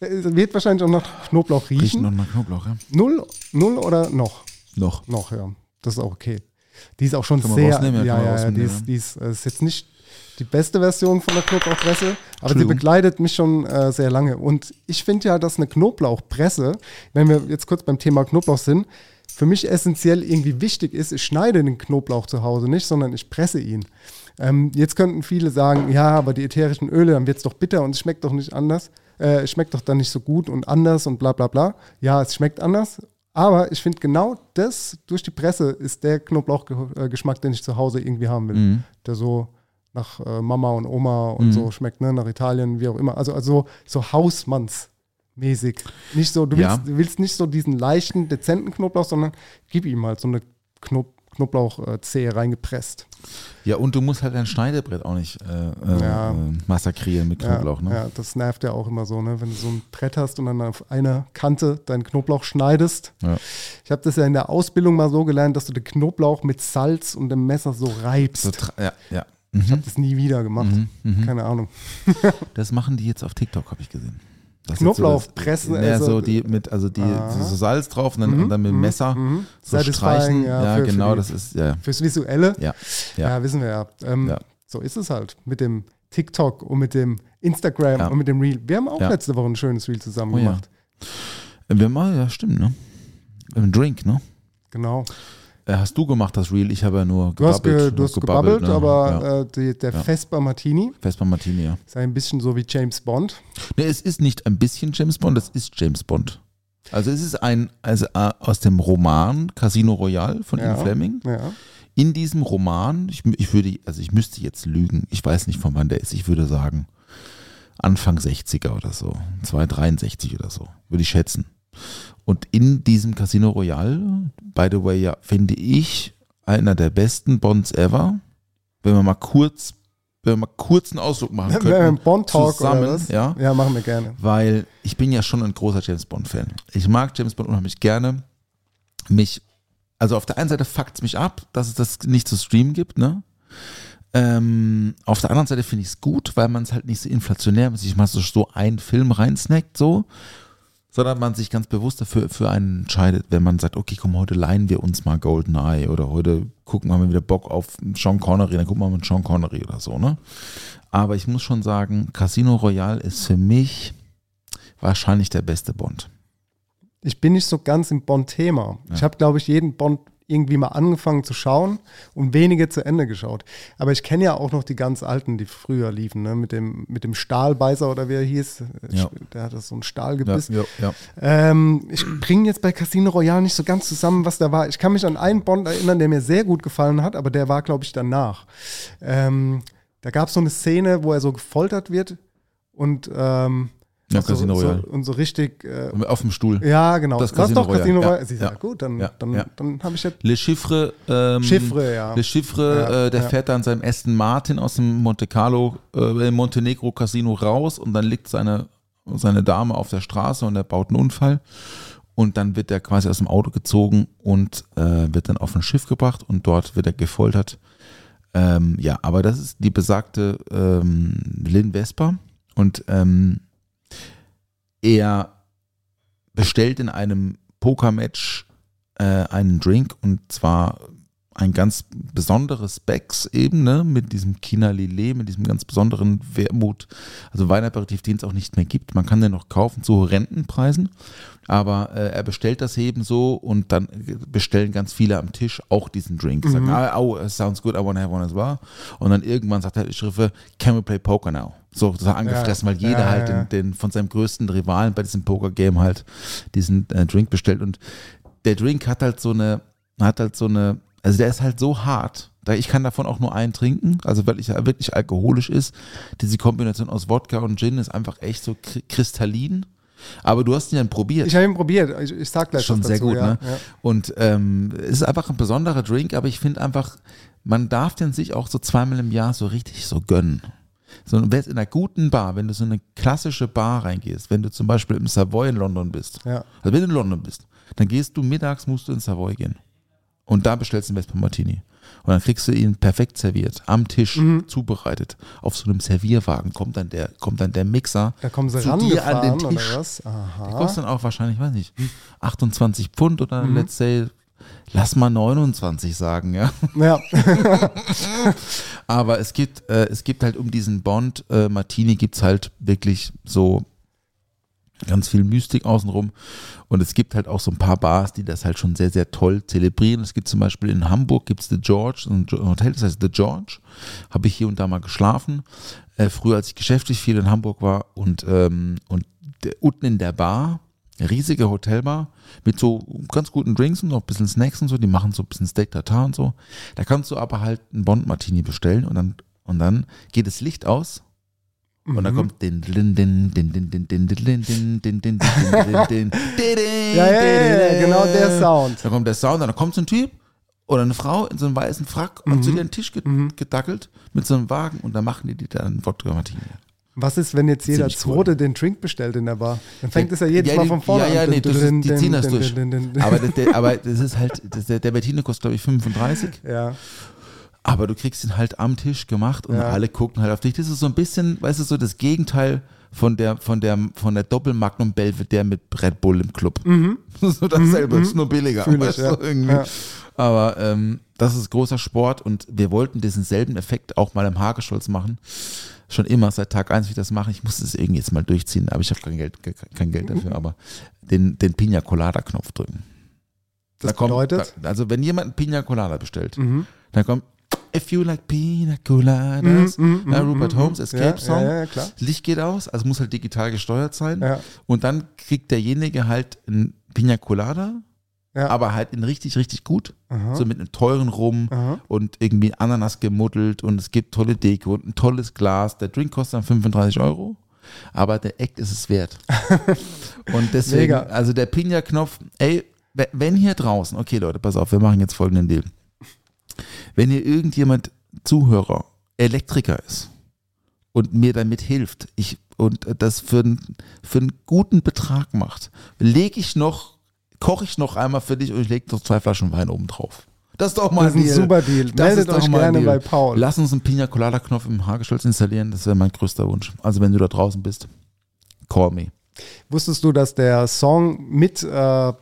äh, wird wahrscheinlich auch nach Knoblauch Riecht riechen. noch nach Knoblauch, ja? Null, null oder noch? Noch. Noch, ja. Das ist auch okay. Die ist auch schon Kann sehr. Ja, Ja, ja, die ist, die ist, äh, ist jetzt nicht die beste Version von der Knoblauchpresse, aber sie begleitet mich schon äh, sehr lange. Und ich finde ja, dass eine Knoblauchpresse, wenn wir jetzt kurz beim Thema Knoblauch sind, für mich essentiell irgendwie wichtig ist, ich schneide den Knoblauch zu Hause nicht, sondern ich presse ihn. Ähm, jetzt könnten viele sagen, ja, aber die ätherischen Öle, dann wird es doch bitter und es schmeckt doch nicht anders. Äh, es schmeckt doch dann nicht so gut und anders und bla bla bla. Ja, es schmeckt anders, aber ich finde genau das durch die Presse ist der Knoblauchgeschmack, den ich zu Hause irgendwie haben will. Mhm. Der so nach äh, Mama und Oma und so schmeckt, ne? nach Italien, wie auch immer. Also, also so Hausmannsmäßig. Nicht so, du willst, du willst nicht so diesen leichten, dezenten Knoblauch, sondern gib ihm halt so eine Knob Knoblauchzehe reingepresst. Ja, und du musst halt dein Schneidebrett auch nicht äh, äh, Ja. äh, massakrieren mit Knoblauch. ja, ne? ja, das nervt ja auch immer so, ne? wenn du so ein Brett hast und dann auf einer Kante deinen Knoblauch schneidest. Ja. Ich habe das ja in der Ausbildung mal so gelernt, dass du den Knoblauch mit Salz und dem Messer so reibst. So ja, ja. ich Mhm. habe das nie wieder gemacht. Keine Ahnung. Das machen die jetzt auf TikTok, habe ich gesehen. Das Knoblauchpressen, so, das, ja, also- so die mit, also die Aha. so Salz drauf und dann, und dann mit dem Messer so Mhm. Satisfying, streichen. ja, Ja, für- für genau, die- das ist, ja, Fürs Visuelle, ja, ja, ja. wissen wir ja. Ähm, Ja. So ist es halt mit dem TikTok und mit dem Instagram Ja. und mit dem Reel. Wir haben auch letzte Woche ein schönes Reel zusammen Oh ja. gemacht. Wir mal, ja, stimmt, ne? Im Drink, ne? Genau. Äh, Hast du gemacht das Reel? Ich habe ja nur Du hast, ge, gebabbelt. du hast gebabbelt, ne? aber ja. äh, die, der Ja. Vesper Martini Vespa Martini, ja. ist ein bisschen so wie James Bond. Ne, es ist nicht ein bisschen James Bond, es ist James Bond. Also es ist ein, also äh, aus dem Roman Casino Royale von Ja. Ian Fleming. Ja. In diesem Roman, ich, ich würde, also ich müsste jetzt lügen, ich weiß nicht von wann der ist, ich würde sagen Anfang 60er oder so, 263 oder so, würde ich schätzen. Und in diesem Casino Royale, by the way, ja, finde ich einer der besten Bonds ever. Wenn wir mal kurz, wenn wir mal kurz einen Ausdruck machen Wenn wir einen könnten. Bond-Talk zusammen, oder was? ja. ja, machen wir gerne. Weil ich bin ja schon ein großer James Bond-Fan. Ich mag James Bond unheimlich gerne. Mich, also auf der einen Seite fuckt es mich ab, dass es das nicht zu streamen gibt, ne? Ähm, auf der anderen Seite finde ich es gut, weil man es halt nicht so inflationär sich mal so, so einen Film reinsnackt, so, sondern man sich ganz bewusst dafür für einen entscheidet, wenn man sagt, okay, komm, heute leihen wir uns mal GoldenEye oder heute gucken wir mal wieder Bock auf Sean Connery, dann gucken wir mal mit Sean Connery oder so, ne? Aber ich muss schon sagen, Casino Royale ist für mich wahrscheinlich der beste Bond. Ich bin nicht so ganz im Bond-Thema. Ich habe, glaube ich, jeden Bond irgendwie mal angefangen zu schauen und wenige zu Ende geschaut. Aber ich kenne ja auch noch die ganz alten, die früher liefen, ne? mit, dem, mit dem Stahlbeißer oder wie er hieß. Ja. Der hatte so ein Stahlgebiss. ja, ja. Ähm, ich bringe jetzt bei Casino Royale nicht so ganz zusammen, was da war. Ich kann mich an einen Bond erinnern, der mir sehr gut gefallen hat, aber der war, glaube ich, danach. Ähm, da gab es so eine Szene, wo er so gefoltert wird und, ähm, Ja, so, Casino Royale. So, und so richtig. Äh, Auf dem Stuhl. ja, genau. Das Das Casino doch Casino Royale, ja. Ja. gut, dann, Ja, dann, dann habe ich jetzt. Le Chiffre, ähm, Chiffre, ja. Le Chiffre, äh, der fährt dann seinem Aston Martin aus dem Monte Carlo, äh, Montenegro Casino raus und dann liegt seine, seine Dame auf der Straße und er baut einen Unfall. Und dann wird er quasi aus dem Auto gezogen und äh, wird dann auf ein Schiff gebracht und dort wird er gefoltert. Ähm, ja, aber das ist die besagte ähm, Lynn Vesper und ähm, er bestellt in einem Pokermatch äh, einen Drink und zwar ein ganz besonderes Becks eben, ne, mit diesem China Lillet, mit diesem ganz besonderen Wermut, also Weinaperitif, den es auch nicht mehr gibt. Man kann den noch kaufen zu Rentenpreisen, aber äh, er bestellt das eben so und dann bestellen ganz viele am Tisch auch diesen Drink. Sagen, ah, oh, sounds good, I wanna have one as well. Und dann irgendwann sagt er die Schriffe, can we play poker now? So, so angefressen, weil jeder Ja, halt ja, ja. Den, den von seinem größten Rivalen bei diesem Poker-Game halt diesen äh, Drink bestellt und der Drink hat halt so eine, hat halt so eine, also der ist halt so hart. Da ich kann davon auch nur einen trinken, also weil ich ja wirklich alkoholisch ist. Diese Kombination aus Wodka und Gin ist einfach echt so kri- kristallin. Aber du hast ihn dann probiert. Ich habe ihn probiert. Ich, ich sag gleich Schon sehr dazu, gut, ja. ne? Ja. Und ähm, es ist einfach ein besonderer Drink, aber ich finde einfach, man darf den sich auch so zweimal im Jahr so richtig so gönnen. So, in einer guten Bar, wenn du so eine klassische Bar reingehst, wenn du zum Beispiel im Savoy in London bist, Ja. also wenn du in London bist, dann gehst du mittags, musst du in Savoy gehen. Und da bestellst du einen Vespa Martini. Und dann kriegst du ihn perfekt serviert, am Tisch, Mhm. zubereitet. Auf so einem Servierwagen kommt dann der, kommt dann der Mixer Da kommen sie zu dir an den Tisch. Der kostet dann auch wahrscheinlich, weiß nicht, 28 Pfund oder Mhm. let's say, lass mal 29 sagen, ja. Ja. Aber es gibt, äh, es gibt halt um diesen Bond äh, Martini gibt's halt wirklich so ganz viel Mystik außenrum. Und es gibt halt auch so ein paar Bars, die das halt schon sehr, sehr toll zelebrieren. Es gibt zum Beispiel in Hamburg gibt's The George, ein Hotel, das heißt The George. Habe ich hier und da mal geschlafen. Äh, früher, als ich geschäftlich viel in Hamburg war. Und, ähm, und unten in der Bar, riesige Hotelbar, mit so ganz guten Drinks und noch ein bisschen Snacks und so. Die machen so ein bisschen Steak Tartar und so. Da kannst du aber halt einen Bond Martini bestellen und dann, und dann geht das Licht aus. Und dann kommt den den den den den den den den den den den den den den Ja, ja, ja, ja, genau der Sound. Dann kommt der Sound, dann kommt so ein Typ oder eine Frau in so einem weißen Frack und zu dir an den Tisch gedackelt mit so einem Wagen und dann machen die dir dann Wodka Martini. Was ist, wenn jetzt jeder. Zweite den Drink bestellt in der Bar? Dann fängt es ja jedes Mal von vorne Ja, ja, an. nee, die ziehen das Din, durch. din, din, din. Aber, das- ist halt, der, der Martini kostet glaube ich 35. Ja. Aber du kriegst ihn halt am Tisch gemacht und Ja. alle gucken halt auf dich. Das ist so ein bisschen, weißt du, so das Gegenteil von der, von der, von der Doppel-Magnum Belvedere mit Red Bull im Club. so dasselbe, ist nur billiger. Mhm. Ich, weißt du, ja. irgendwie. Ja. Aber ähm, das ist großer Sport und wir wollten diesen selben Effekt auch mal im Hagestolz machen. Schon immer, seit Tag eins, wie ich das mache. Ich muss es irgendwie jetzt mal durchziehen, aber ich habe kein Geld, kein Geld dafür. Aber den, den Pina Colada Knopf drücken. Das Da kommt- bedeutet? Da, also wenn jemand einen Pina Colada bestellt, Mhm. dann kommt If you like Pina Coladas, Mhm, mhm, ja, mhm, Rupert mhm. Holmes, Escape Song. ja, ja. Licht geht aus, also muss halt digital gesteuert sein. Und dann kriegt derjenige halt ein Pina Colada, aber halt in richtig, richtig gut. Aha. So mit einem teuren Rum Aha. und irgendwie Ananas gemuddelt und es gibt tolle Deko und ein tolles Glas. Der Drink kostet dann 35 Euro, aber der Act ist es wert. und deswegen, Mega. also der Pina-Knopf, ey, we- wenn hier draußen, okay Leute, pass auf, wir machen jetzt folgenden Deal. Wenn hier irgendjemand Zuhörer, Elektriker ist und mir damit hilft, ich und das für, einen- für einen guten Betrag macht, lege ich noch, koche ich noch einmal für dich und ich lege noch zwei Flaschen Wein oben drauf. Das ist doch mal Das ein Deal. super Deal. Das Meldet ist doch euch gerne Deal. bei Paul. Lass uns einen Pina Colada Knopf im Hagestolz installieren, das wäre mein größter Wunsch. Also wenn du da draußen bist, call me. Wusstest du, dass der Song mit äh,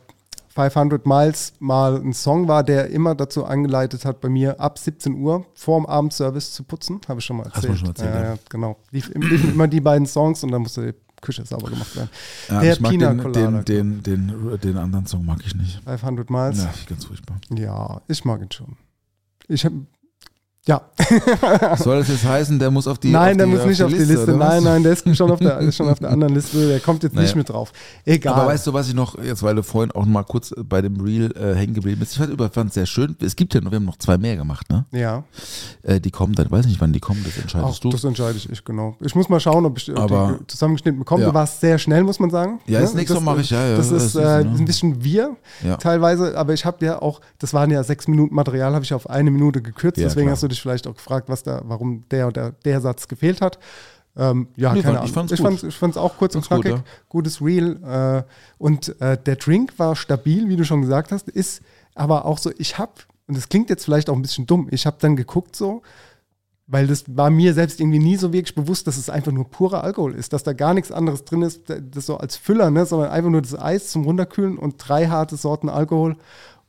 500 Miles mal ein Song war, der immer dazu angeleitet hat, bei mir ab 17 Uhr vorm Abendservice zu putzen? Habe ich schon mal Hast erzählt. du schon erzählt, ja, ja. genau. Lief, liefen immer die beiden Songs und dann musste die Küche sauber gemacht werden. Ja, der ich mag Pina den, den, den, den, den anderen Song mag ich nicht. 500 Miles? Ja, ganz furchtbar. Ja, ich mag ihn schon. Ich hab, ja, Soll das jetzt heißen, der muss auf die nein, auf der die, muss nicht auf die Liste. was? Nein, nein, der ist schon auf der, ist schon auf der anderen Liste. Der kommt jetzt Naja. nicht mit drauf. Egal. Aber weißt du, was ich noch, jetzt weil du vorhin auch mal kurz bei dem Reel äh, hängen geblieben bist, ich fand es sehr schön. Es gibt ja noch, wir haben noch zwei mehr gemacht, ne? ja, Äh, die kommen dann, weiß nicht, wann die kommen, das entscheidest auch du. das entscheide ich, ich, genau. Ich muss mal schauen, ob ich Aber- die zusammengeschnitten bekomme. Ja. Du warst sehr schnell, muss man sagen. Ja, das nächste das, Mal mache ich, ja, ja, Das das ist ist, äh, ne? ein bisschen wir Ja. teilweise, aber ich habe ja auch, das waren ja sechs Minuten Material, habe ich auf eine Minute gekürzt. Ja, deswegen klar. hast du dich vielleicht auch gefragt, was da, warum der oder der Satz gefehlt hat. Ähm, ja, Nee, keine fand- ich Ahnung. fand's ich gut. fand's, ich fand's auch kurz Fand's und gut, knackig. ja. Gutes Reel. Äh, und äh, der Drink war stabil, wie du schon gesagt hast, ist aber auch so, ich habe und das klingt jetzt vielleicht auch ein bisschen dumm, ich habe dann geguckt so, weil das war mir selbst irgendwie nie so wirklich bewusst, dass es einfach nur purer Alkohol ist, dass da gar nichts anderes drin ist, das so als Füller, ne, sondern einfach nur das Eis zum Runterkühlen und drei harte Sorten Alkohol.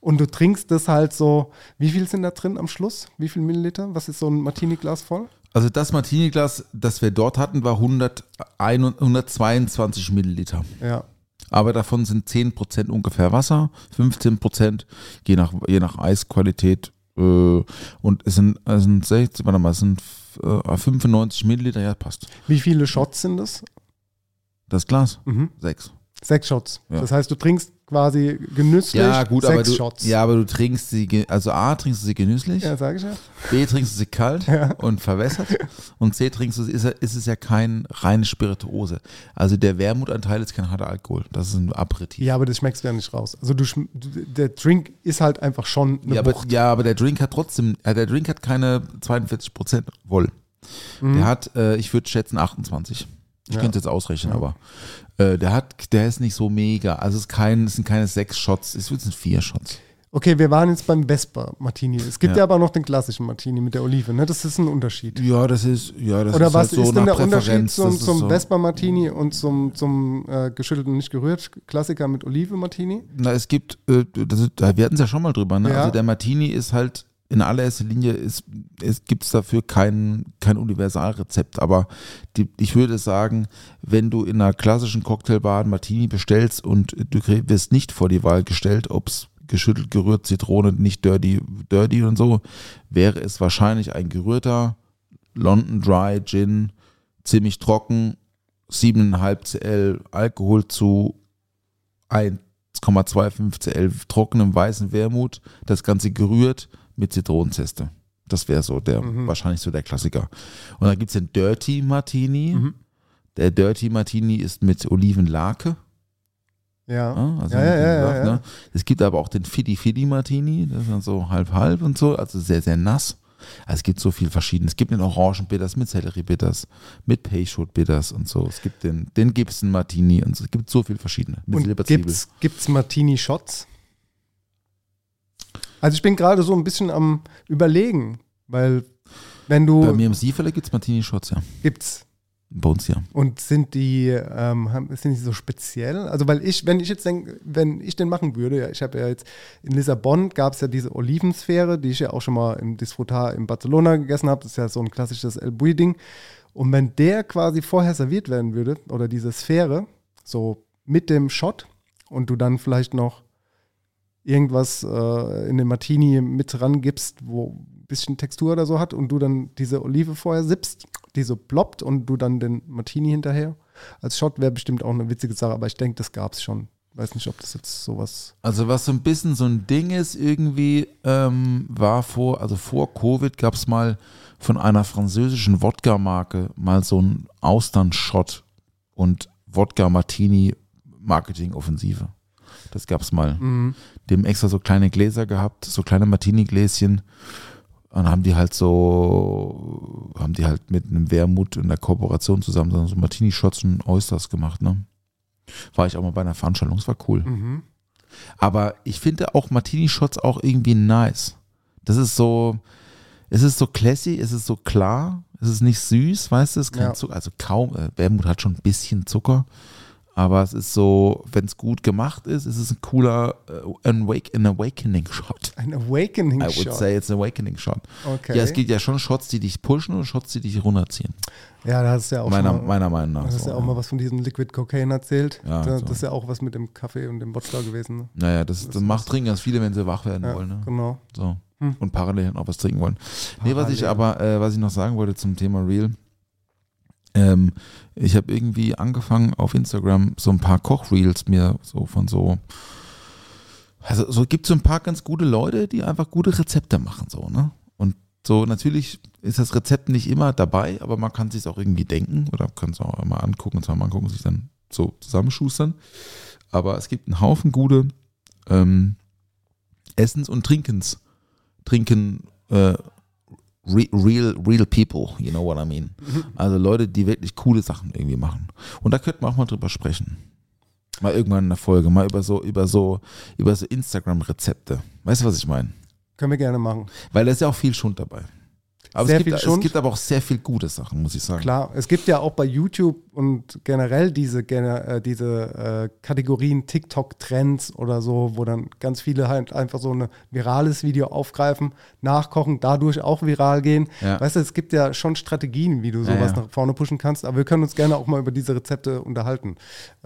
Und du trinkst das halt so, wie viel sind da drin am Schluss? Wie viel Milliliter? Was ist so ein Martini-Glas voll? Also das Martini-Glas, das wir dort hatten, war 100, 122 Milliliter. Ja. Aber davon sind 10% ungefähr Wasser, 15% je nach, je nach Eisqualität. Äh, und es sind, es sind 60, warte mal, es sind äh, 95 Milliliter, ja, passt. Wie viele Shots sind das? Das Glas? Mhm. Sechs. Sechs Shots. Ja. Das heißt, du trinkst quasi genüsslich Ja, gut, sechs aber du, Shots. ja, aber du trinkst sie, also A, trinkst du sie genüsslich, ja sag ich ja. B, trinkst du sie kalt Ja. und verwässert und C, trinkst du sie, ist, ist es ja kein reine Spirituose. Also der Wermutanteil ist kein harter Alkohol, das ist ein Aperitif. Ja, aber das schmeckst du ja nicht raus. Also du, der Drink ist halt einfach schon eine Ja aber, Wucht. ja, aber der Drink hat trotzdem, äh, der Drink hat keine 42 Prozent Woll. Der hat, äh, ich würde schätzen 28. Ich Ja. könnte jetzt ausrechnen, aber äh, der hat, der ist nicht so mega. Also es ist kein, es sind keine sechs Shots, es sind vier Shots. Okay, wir waren jetzt beim Vespa Martini. Es gibt Ja. ja. aber noch den klassischen Martini mit der Olive, ne? Das ist ein Unterschied. Ja, das ist, ja, das Oder ist was halt so ist denn der Unterschied zum, zum so. Vespa Martini und zum, zum äh, geschüttelten, nicht gerührt Klassiker mit Olive Martini? Na, es gibt, äh, das wir hatten es ja schon mal drüber, ne? Ja. Also der Martini ist halt in allererster Linie ist, es gibt es dafür kein, kein Universalrezept, aber die, ich würde sagen, wenn du in einer klassischen Cocktailbar einen Martini bestellst und du wirst nicht vor die Wahl gestellt, ob es geschüttelt, gerührt, Zitrone, nicht dirty, dirty und so, wäre es wahrscheinlich ein gerührter London Dry Gin, ziemlich trocken, 7,5 Cl Alkohol zu 1,25 Cl trockenem weißen Wermut, das Ganze gerührt mit Zitronenzeste. Das wäre so der, wahrscheinlich so der Klassiker. Und dann gibt es den Dirty Martini. Der Dirty Martini ist mit Olivenlake. Ja. Ja, also ja, ja, wie ja, gesagt, ja, Ne? Es gibt aber auch den Fidi Fidi Martini, das ist dann so halb halb und so, also sehr, sehr nass. Also es gibt so viel verschiedenes. Es gibt den Orangenbitters mit Selleriebitters, mit Peychaud Bitters und so. Es gibt den, den Gibson Martini und so. Es gibt so viel verschiedene. Mit Und gibt's, gibt's Martini-Shots? Also ich bin gerade so ein bisschen am überlegen, weil wenn Bei du mir im Sieferle gibt es Martini Shots, ja. gibt's Bei uns ja. und sind die ähm, sind die so speziell? Also weil ich, wenn ich jetzt denke, wenn ich den machen würde, ja, ich habe ja jetzt in Lissabon gab es ja diese Olivensphäre, die ich ja auch schon mal im Disfrutar in Barcelona gegessen habe. Das ist ja so ein klassisches El Bui Ding. Und wenn der quasi vorher serviert werden würde oder diese Sphäre so mit dem Shot und du dann vielleicht noch irgendwas äh, in den Martini mit dran gibst, wo ein bisschen Textur oder so hat und du dann diese Olive vorher sippst, die so ploppt und du dann den Martini hinterher. Als Shot wäre bestimmt auch eine witzige Sache, aber ich denke, das gab es schon. Weiß nicht, ob das jetzt sowas. Also was so ein bisschen so ein Ding ist irgendwie, ähm, war vor, also vor Covid gab es mal von einer französischen Wodka-Marke mal so einen Austern-Shot und Wodka-Martini-Marketing-Offensive. Das gab es mal. Die haben extra so kleine Gläser gehabt, so kleine Martini-Gläschen. Und haben die halt so, haben die halt mit einem Wermut in der Kooperation zusammen so Martini-Shots und Oysters gemacht, ne? War ich auch mal bei einer Veranstaltung, das war cool. Aber ich finde auch Martini-Shots auch irgendwie nice. Das ist so, es ist so classy, es ist so klar, es ist nicht süß, weißt du, es ist kein Ja. Zucker, also kaum, äh, Wermut hat schon ein bisschen Zucker, aber es ist so, wenn es gut gemacht ist, es ist ein cooler äh, an Awakening Shot. Ein Awakening I would Shot. say it's an Awakening Shot. Okay. Ja, es gibt ja schon Shots, die dich pushen und Shots, die dich runterziehen. Ja, da hast du ja auch Meiner, schon mal, meiner Meinung nach. du hast so, ja auch mal was von diesem Liquid Cocaine erzählt. Ja, da, so. Das ist ja auch was mit dem Kaffee und dem Wodka gewesen. Ne? Naja, das, das macht trinken ganz viele, wenn sie wach werden Ja, wollen. Ne? genau. So. Und parallel auch was trinken wollen. Nee, was ich aber, äh, was ich noch sagen wollte zum Thema Real, ähm, ich habe irgendwie angefangen auf Instagram so ein paar Kochreels mir so von so, also so gibt so ein paar ganz gute Leute, die einfach gute Rezepte machen, so, ne? Und so natürlich ist das Rezept nicht immer dabei, aber man kann sich auch irgendwie denken oder kann es auch mal angucken und zweimal angucken, sich dann so zusammenschustern. Aber es gibt einen Haufen gute ähm, Essens- und Trinkens, Trinken, äh, real, real people, you know what I mean. Also Leute, die wirklich coole Sachen irgendwie machen. Und da könnten wir auch mal drüber sprechen. Mal irgendwann in der Folge, mal über so, über so, über so Instagram-Rezepte. Weißt du, was ich meine? Können wir gerne machen. Weil da ist ja auch viel Schund dabei. Aber es, gibt, es gibt aber auch sehr viel gute Sachen, muss ich sagen. Klar, es gibt ja auch bei YouTube und generell diese, äh, diese äh, Kategorien TikTok-Trends oder so, wo dann ganz viele halt einfach so ein virales Video aufgreifen, nachkochen, dadurch auch viral gehen. Ja. Weißt du, es gibt ja schon Strategien, wie du Ja, sowas ja. nach vorne pushen kannst, aber wir können uns gerne auch mal über diese Rezepte unterhalten.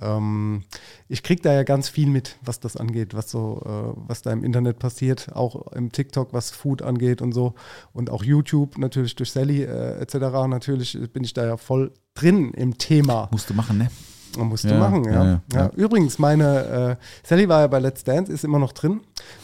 Ähm, ich kriege da ja ganz viel mit, was das angeht, was so, äh, was da im Internet passiert, auch im TikTok, was Food angeht und so und auch YouTube natürlich durch Sally äh, etc. Natürlich bin ich da ja voll drin im Thema. Musst du machen, ne? Man musste Ja, machen, ja. ja, ja. Übrigens, meine äh, Sally war ja bei Let's Dance, ist immer noch drin.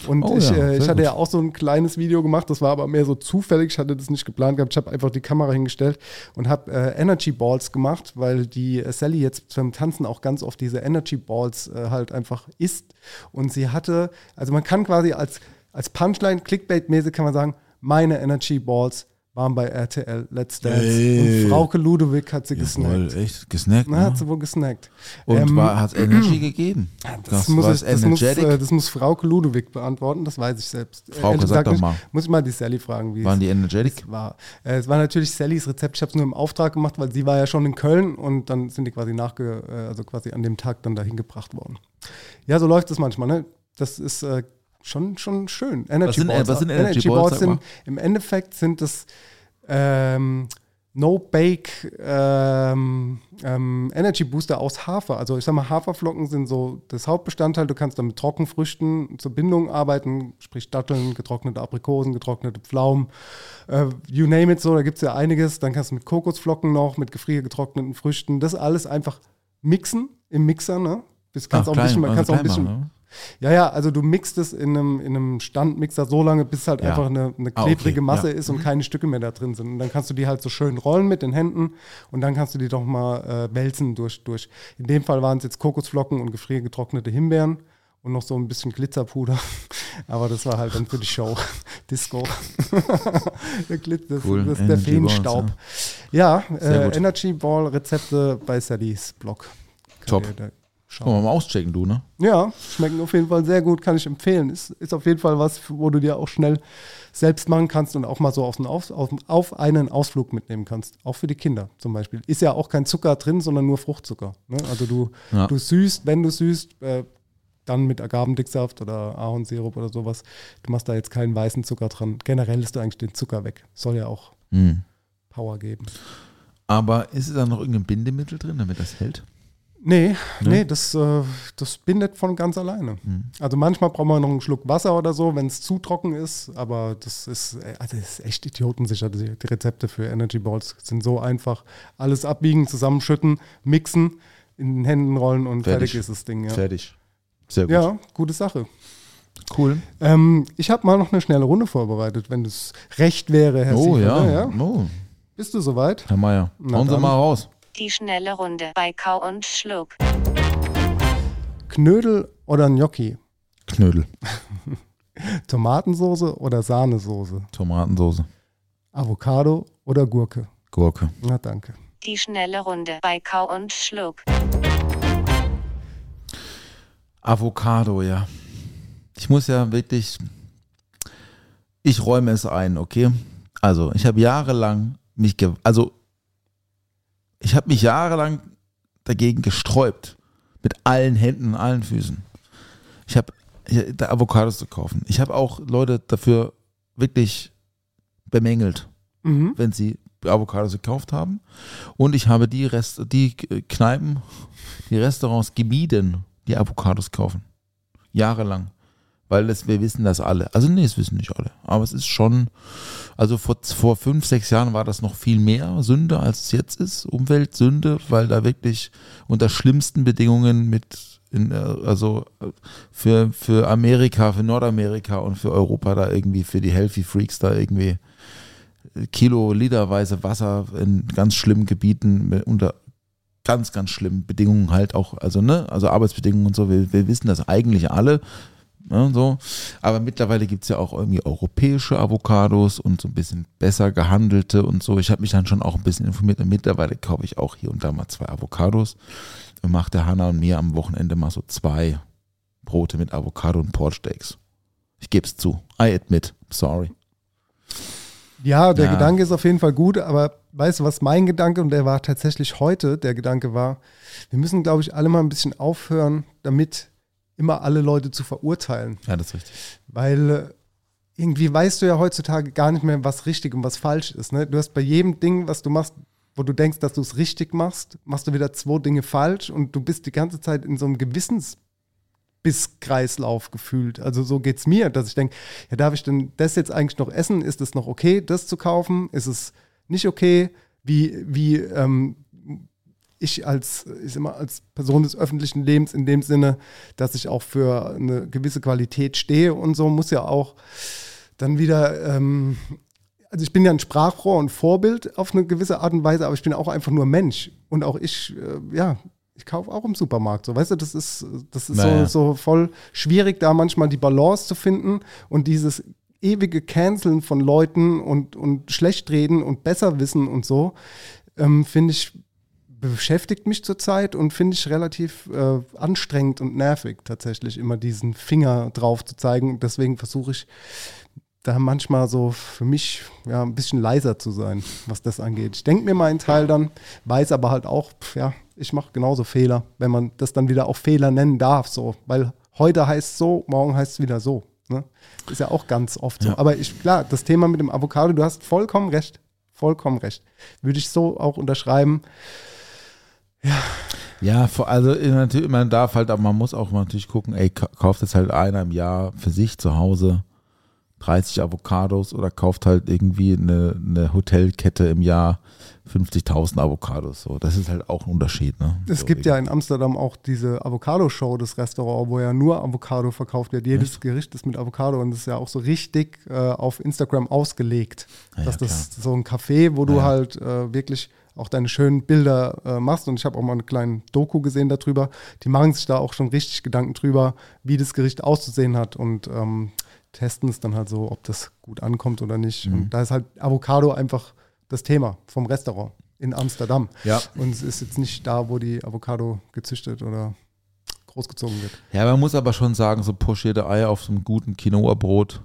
Und Oh ich, äh, ich hatte gut. ja auch so ein kleines Video gemacht, das war aber mehr so zufällig, ich hatte das nicht geplant gehabt. Ich habe einfach die Kamera hingestellt und habe äh, Energy Balls gemacht, weil die äh, Sally jetzt beim Tanzen auch ganz oft diese Energy Balls äh, halt einfach isst. Und sie hatte, also man kann quasi als, als Punchline, Clickbait-mäßig kann man sagen, meine Energy Balls waren bei RTL Let's Dance. Ey. Und Frauke Ludewig hat sie Jawohl, gesnackt. echt? Gesnackt? Na, ne? hat sie wohl gesnackt. Und Ähm, hat Energy gegeben? das, Gab's muss ich, das, muss, äh, das muss Frauke Ludewig beantworten, das weiß ich selbst. Äh, Frauke, ehrlich sag doch nicht. mal. Muss ich mal die Sally fragen, wie Waren es die energetic? es war. Äh, es war natürlich Sallys Rezept, ich habe es nur im Auftrag gemacht, weil sie war ja schon in Köln und dann sind die quasi nachge, äh, also quasi an dem Tag dann dahin gebracht worden. Ja, so läuft es manchmal, ne? Das ist schon, schon schön. Energy sind- äh, Balls. was sind Energy Balls, sag sind, mal? im Endeffekt sind es ähm, No-Bake ähm, ähm, Energy Booster aus Hafer. Also ich sag mal, Haferflocken sind so das Hauptbestandteil. Du kannst dann mit Trockenfrüchten zur Bindung arbeiten, sprich Datteln, getrocknete Aprikosen, getrocknete Pflaumen, äh, you name it so, da gibt es ja einiges. Dann kannst du mit Kokosflocken noch, mit gefriergetrockneten Früchten, das alles einfach mixen im Mixer, ne? Das kannst Ach, auch ein bisschen, klein, kannst auch ein bisschen, machen, ne? Ja, ja, also du mixt es in einem, in einem Standmixer so lange, bis halt Ja. einfach eine, eine Ah, okay, klebrige Masse ja. ist und keine Stücke mehr da drin sind. Und dann kannst du die halt so schön rollen mit den Händen und dann kannst du die doch mal äh, wälzen durch, durch. In dem Fall waren es jetzt Kokosflocken und gefriergetrocknete Himbeeren und noch so ein bisschen Glitzerpuder. Aber das war halt dann für die Show. Disco. der Glitzer, das, Cool, das ist der Feenstaub. Ja, Sehr äh. Energy Ball Rezepte bei Sallys Blog. Top. ihr schauen. Wir mal auschecken, du, ne? Ja, schmecken auf jeden Fall sehr gut, kann ich empfehlen. Ist, ist auf jeden Fall was, wo du dir auch schnell selbst machen kannst und auch mal so auf einen, auf, auf, einen Ausflug mitnehmen kannst. Auch für die Kinder zum Beispiel. Ist ja auch kein Zucker drin, sondern nur Fruchtzucker. Ne? Also du, Ja. du süßt, wenn du süßt, äh, dann mit Agavendicksaft oder Ahornsirup oder sowas. Du machst da jetzt keinen weißen Zucker dran. Generell ist du eigentlich den Zucker weg. Soll ja auch Hm. Power geben. Aber ist da noch irgendein Bindemittel drin, damit das hält? Nee, Ne? nee, das, äh, das bindet von ganz alleine. Also manchmal braucht man noch einen Schluck Wasser oder so, wenn es zu trocken ist, aber das ist, äh, also das ist echt idiotensicher. Die, Rezepte für Energy Balls sind so einfach. Alles abbiegen, zusammenschütten, mixen, in den Händen rollen und fertig, Fertig. ist das Ding. Ja, Fertig. Sehr gut. ja gute Sache. Cool. Ähm, ich habe mal noch eine schnelle Runde vorbereitet, wenn es recht wäre, Herr Oh Siefer, ja. ne, ja. Oh, Bist du soweit? Herr Meier. Hauen Sie mal raus. Die schnelle Runde bei Kau und Schluck. Knödel oder Gnocchi? Knödel. Tomatensoße oder Sahnesoße? Tomatensoße. Avocado oder Gurke? Gurke. Na danke. Die schnelle Runde bei Kau und Schluck. Avocado, ja. Ich muss ja wirklich. Ich räume es ein, okay? Also, ich habe jahrelang mich. Also, ich habe mich jahrelang dagegen gesträubt. Mit allen Händen und allen Füßen. Ich habe da Avocados zu kaufen. Ich habe auch Leute dafür wirklich bemängelt, Mhm. wenn sie Avocados gekauft haben. Und ich habe die Rest, die Kneipen, die Restaurants gemieden, die Avocados kaufen. Jahrelang. Weil das, wir wissen das alle. Also nee, es wissen nicht alle. Aber es ist schon, also vor, vor fünf, sechs Jahren war das noch viel mehr Sünde, als es jetzt ist. Umweltsünde, weil da wirklich unter schlimmsten Bedingungen mit, in, äh, also für, für Amerika, für Nordamerika und für Europa da irgendwie, für die Healthy Freaks da irgendwie Kilo literweise Wasser in ganz schlimmen Gebieten unter ganz, ganz schlimmen Bedingungen halt auch, also ne, also Arbeitsbedingungen und so, wir, wir wissen das eigentlich alle, ne, so, aber mittlerweile gibt es ja auch irgendwie europäische Avocados und so ein bisschen besser gehandelte und so, ich habe mich dann schon auch ein bisschen informiert und mittlerweile kaufe ich auch hier und da mal zwei Avocados und mache der Hanna und mir am Wochenende mal so zwei Brote mit Avocado und Portsteaks. Ich gebe es zu, I admit, Sorry. Ja, der Ja. Gedanke ist auf jeden Fall gut, aber weißt du, was mein Gedanke, und der war tatsächlich heute, der Gedanke war, wir müssen, glaube ich, alle mal ein bisschen aufhören, damit immer alle Leute zu verurteilen. Ja, das ist richtig. Weil äh, irgendwie weißt du ja heutzutage gar nicht mehr, was richtig und was falsch ist. Ne? Du hast bei jedem Ding, was du machst, wo du denkst, dass du es richtig machst, machst du wieder zwei Dinge falsch und du bist die ganze Zeit in so einem Gewissensbisskreislauf gefühlt. Also so geht es mir, dass ich denke, ja, darf ich denn das jetzt eigentlich noch essen? Ist es noch okay, das zu kaufen? Ist es nicht okay? Wie, wie ähm, ich als, ich mal, als Person des öffentlichen Lebens in dem Sinne, dass ich auch für eine gewisse Qualität stehe und so, muss ja auch dann wieder, ähm, also ich bin ja ein Sprachrohr und Vorbild auf eine gewisse Art und Weise, aber ich bin auch einfach nur Mensch. Und auch ich, äh, ja, ich kaufe auch im Supermarkt. So, weißt du, das ist, das ist Naja. so, so voll schwierig, da manchmal die Balance zu finden und dieses ewige Canceln von Leuten und, und Schlechtreden und Besserwissen und so, ähm, finde ich, beschäftigt mich zurzeit und finde ich relativ äh, anstrengend und nervig, tatsächlich immer diesen Finger drauf zu zeigen. Deswegen versuche ich da manchmal so für mich ja ein bisschen leiser zu sein, was das angeht. Ich denke mir meinen Teil dann, weiß aber halt auch, pf, ja, ich mache genauso Fehler, wenn man das dann wieder auch Fehler nennen darf, so, weil heute heißt es so, morgen heißt es wieder so. Ne? Ist ja auch ganz oft so. Ja. Aber ich, klar, das Thema mit dem Avocado, du hast vollkommen recht. Vollkommen recht. Würde ich so auch unterschreiben. Ja, vor- also natürlich, man darf halt, aber man muss auch mal natürlich gucken, ey, ka- kauft jetzt halt einer im Jahr für sich zu Hause 30 Avocados oder kauft halt irgendwie eine, eine Hotelkette im Jahr 50.000 Avocados. So, das ist halt auch ein Unterschied. Ne? Es so, gibt ja in Amsterdam auch diese Avocado-Show, das Restaurant, wo ja nur Avocado verkauft wird. Jedes Gericht ist mit Avocado und das ist ja auch so richtig äh, auf Instagram ausgelegt. Ja, dass ja, das so ein Café, wo du Ja, ja. halt äh, wirklich auch deine schönen Bilder äh, machst. Und ich habe auch mal einen kleinen Doku gesehen darüber. Die machen sich da auch schon richtig Gedanken drüber, wie das Gericht auszusehen hat und ähm, testen es dann halt so, ob das gut ankommt oder nicht. Mhm. Und da ist halt Avocado einfach das Thema vom Restaurant in Amsterdam. Ja. Und es ist jetzt nicht da, wo die Avocado gezüchtet oder großgezogen wird. Ja, man muss aber schon sagen, so pochierte Eier auf so einem guten Quinoa-Brot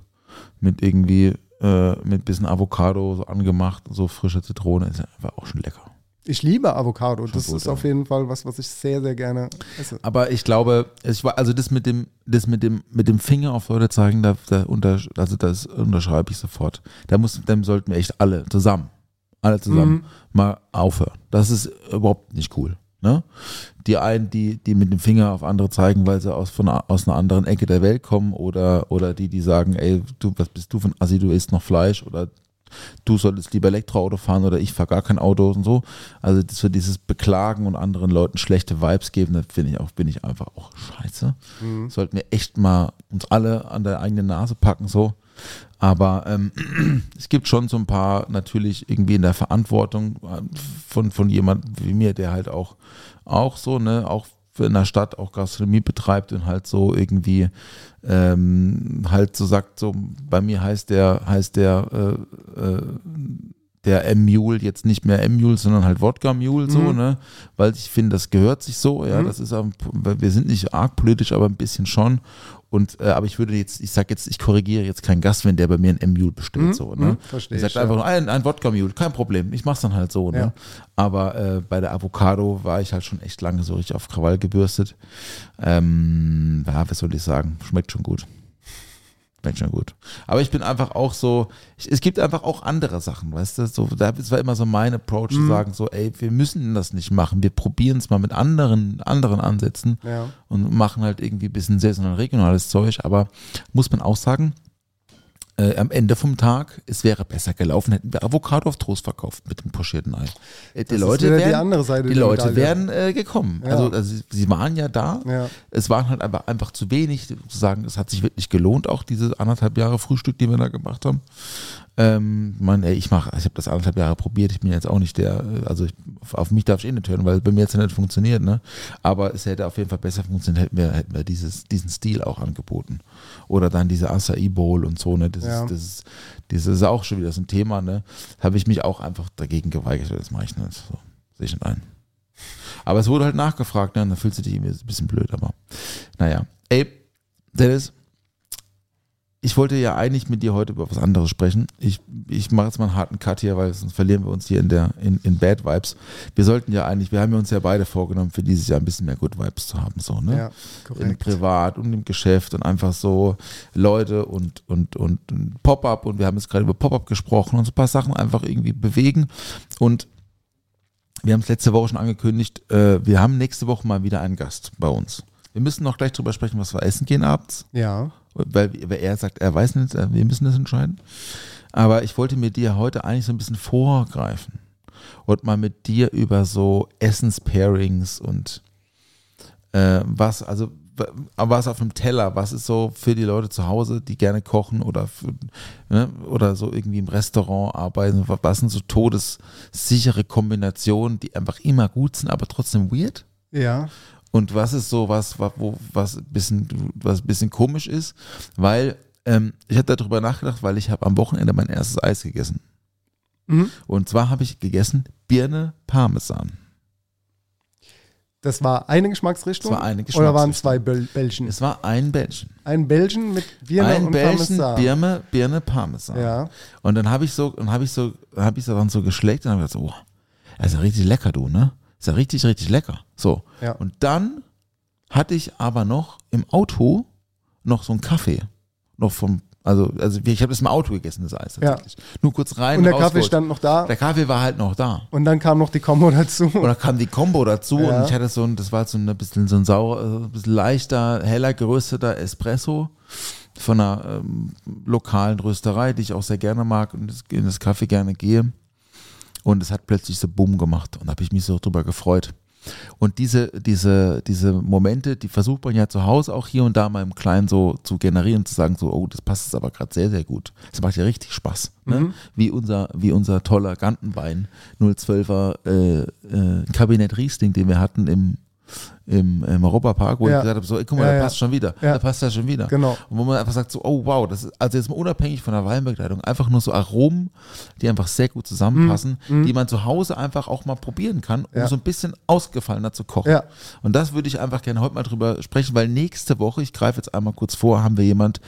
mit irgendwie, äh, mit bisschen Avocado so angemacht, so frische Zitrone, ist einfach auch schon lecker. Ich liebe Avocado. Das ist auf jeden Fall was, was ich sehr, sehr gerne esse. Aber ich glaube, ich war, also das mit dem, das mit dem, mit dem Finger auf Leute zeigen, da, da unter, also das unterschreibe ich sofort. Da muss, dem sollten wir echt alle zusammen, alle zusammen Mhm. mal aufhören. Das ist überhaupt nicht cool. Ne? Die einen, die, die mit dem Finger auf andere zeigen, weil sie aus, von, aus einer anderen Ecke der Welt kommen oder, oder die, die sagen, ey, du, was bist du ein Assi, du isst noch Fleisch oder du solltest lieber Elektroauto fahren oder ich fahre gar kein Auto und so. Also das für dieses Beklagen und anderen Leuten schlechte Vibes geben, da finde ich auch, bin ich einfach auch scheiße. Sollten wir echt mal uns alle an der eigenen Nase packen, so. Aber ähm, es gibt schon so ein paar natürlich irgendwie in der Verantwortung äh, von, von jemand wie mir, der halt auch, auch so, ne, auch in der Stadt auch Gastronomie betreibt und halt so irgendwie ähm, halt so sagt, so bei mir heißt der, heißt der äh, äh, der M-Mule jetzt nicht mehr M-Mule, sondern halt Wodka-Mule so, Mhm. ne? Weil ich finde, das gehört sich so, ja, Mhm. das ist, wir sind nicht arg politisch, aber ein bisschen schon. Und, äh, aber ich würde jetzt, ich sag jetzt, ich korrigiere jetzt keinen Gast, wenn der bei mir ein M-Mule bestellt, Mhm, so, ne? mhm, verstehe ich sag ich, einfach ja. nur ein, ein Wodka-Mule, kein Problem, ich mach's dann halt so, ne? Ja. Aber äh, bei der Avocado war ich halt schon echt lange so richtig auf Krawall gebürstet. Ähm, ja, was soll ich sagen? Schmeckt schon gut. Schmeckt schon gut. Aber ich bin einfach auch so, ich, es gibt einfach auch andere Sachen, weißt du? So, da das war immer so mein Approach Mhm. zu sagen, so, ey, wir müssen das nicht machen. Wir probieren es mal mit anderen, anderen Ansätzen Ja. und machen halt irgendwie ein bisschen saisonal regionales Zeug. Aber muss man auch sagen, äh, am Ende vom Tag, es wäre besser gelaufen, hätten wir Avocado auf Toast verkauft mit dem pochierten Ei. Äh, Die Das Leute wieder die wären, andere Seite die Leute Medaille. wären äh, gekommen. Ja. Also, also sie- waren ja da. Ja. Es waren halt einfach, einfach zu wenig, zu sagen, es hat sich wirklich gelohnt, auch diese anderthalb Jahre Frühstück, die wir da gemacht haben. Ähm, man, ey, ich mache, ich habe das anderthalb Jahre probiert, ich bin jetzt auch nicht der, also ich, auf, mich darf ich eh nicht hören, weil bei mir jetzt nicht funktioniert, ne? Aber es hätte auf jeden Fall besser funktioniert, hätten wir, hätten wir dieses, diesen Stil auch angeboten. Oder dann diese Acai Bowl und so, ne? Das, Ja. ist, das, ist, das ist auch schon wieder so ein Thema, ne? Habe ich mich auch einfach dagegen geweigert, das mache ich nicht. So, sehe ich nicht ein. Aber es wurde halt nachgefragt, ne? Und dann fühlst du dich irgendwie ein bisschen blöd, aber naja. Ey, Dennis, ich wollte ja eigentlich mit dir heute über was anderes sprechen. Ich, ich mache jetzt mal einen harten Cut hier, weil sonst verlieren wir uns hier in der in, in Bad Vibes. Wir sollten ja eigentlich, wir haben ja uns ja beide vorgenommen, für dieses Jahr ein bisschen mehr Good Vibes zu haben, so ne? Ja, Im korrekt. Privat und im Geschäft und einfach so Leute und und und, und Pop-up und wir haben jetzt gerade über Pop-up gesprochen und so ein paar Sachen einfach irgendwie bewegen und wir haben es letzte Woche schon angekündigt, äh, wir haben nächste Woche mal wieder einen Gast bei uns. Wir müssen noch gleich drüber sprechen, was wir essen gehen abends Ja. Weil, weil er sagt, er weiß nicht, äh, wir müssen das entscheiden. Aber ich wollte mit dir heute eigentlich so ein bisschen vorgreifen und mal mit dir über so Essenspairings und äh, was, also was auf dem Teller, was ist so für die Leute zu Hause, die gerne kochen oder für, ne, oder so irgendwie im Restaurant arbeiten, wa- was sind so todessichere Kombinationen, die einfach immer gut sind, aber trotzdem weird? Ja. Und was ist so was, wa- wo, was ein bisschen, was bisschen komisch ist, weil ähm, ich habe darüber nachgedacht, weil ich habe am Wochenende mein erstes Eis gegessen. Mhm. Und zwar habe ich gegessen Birne Parmesan. Das war eine Geschmacksrichtung? Das war eine Oder waren Geschmacksrichtung. zwei Bel Bällchen? Es war ein Bällchen. Ein Belgien mit Birne ein und Bällchen Parmesan. Birne, Birne Parmesan. Ja. Und dann habe ich so, dann habe ich so, habe ich so dann so geschleckt und habe gedacht, oh, das ist ja richtig lecker, du, ne? Ist ja richtig, richtig lecker. So. Ja. Und dann hatte ich aber noch im Auto noch so einen Kaffee. Noch vom, also, also ich habe das im Auto gegessen, das Eis Ja. tatsächlich. Nur kurz rein. Und der rausgeholt. Kaffee stand noch da. Der Kaffee war halt noch da. Und dann kam noch die Kombo dazu. Und dann kam die Combo dazu Ja. und ich hatte so ein, das war so ein bisschen so ein sauer, äh, ein bisschen leichter, heller gerösteter Espresso von einer ähm, lokalen Rösterei, die ich auch sehr gerne mag und in das Kaffee gerne gehe. Und es hat plötzlich so Bumm gemacht und da habe ich mich so drüber gefreut. Und diese, diese, diese Momente, die versucht man ja zu Hause auch hier und da mal im Kleinen so zu generieren, zu sagen, so, oh, das passt jetzt aber gerade sehr, sehr gut. Das macht ja richtig Spaß. Ne? Wie, unser, wie unser toller Gantenwein 012er äh, äh, Kabinett Riesling, den wir hatten im, im, im Europapark, wo Ja. ich gesagt habe, so, ey, guck mal, Ja, ja. passt schon wieder. Ja. Der passt ja schon wieder. Genau. Und wo man einfach sagt, so, oh wow, das ist, also jetzt mal unabhängig von der Weinbegleitung, einfach nur so Aromen, die einfach sehr gut zusammenpassen, die man zu Hause einfach auch mal probieren kann, um. Ja. so ein bisschen ausgefallener zu kochen. Ja. Und das würde ich einfach gerne heute mal drüber sprechen, weil nächste Woche, ich greife jetzt einmal kurz vor, haben wir jemand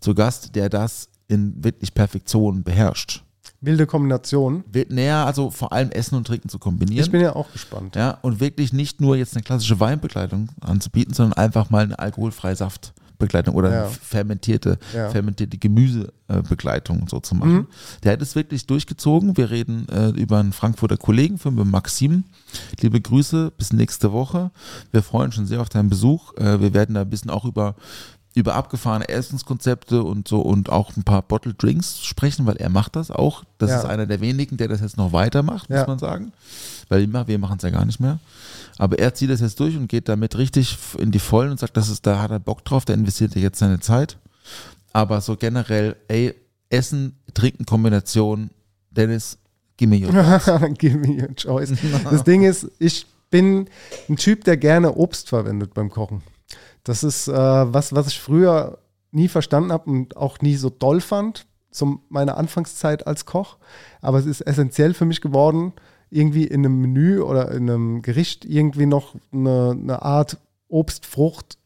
zu Gast, der das in wirklich Perfektion beherrscht. Wilde Kombination. Näher, also vor allem Essen und Trinken zu kombinieren. Ich bin ja auch gespannt. Ja, und wirklich nicht nur jetzt eine klassische Weinbegleitung anzubieten, sondern einfach mal eine alkoholfreie Saftbegleitung oder Ja. eine fermentierte, Ja. fermentierte Gemüsebegleitung so zu machen. Der hat es wirklich durchgezogen. Wir reden äh, über einen Frankfurter Kollegen von mir, Maxim. Liebe Grüße, bis nächste Woche. Wir freuen uns schon sehr auf deinen Besuch. Äh, wir werden da ein bisschen auch über über abgefahrene Essenskonzepte und so und auch ein paar Bottle Drinks sprechen, weil er macht das auch. Das Ja. ist einer der wenigen, der das jetzt noch weitermacht, muss Ja. man sagen. Weil wir wir machen es ja gar nicht mehr. Aber er zieht das jetzt durch und geht damit richtig in die Vollen und sagt, das ist, da hat er Bock drauf, da investiert er jetzt seine Zeit. Aber so generell, ey, Essen, Trinken, Kombination, Dennis, gib mir your Give me your choice. Das Ding ist, ich bin ein Typ, der gerne Obst verwendet beim Kochen. Das ist äh, was, was ich früher nie verstanden habe und auch nie so doll fand, so meine Anfangszeit als Koch. Aber es ist essentiell für mich geworden, irgendwie in einem Menü oder in einem Gericht irgendwie noch eine, eine Art Obst, Frucht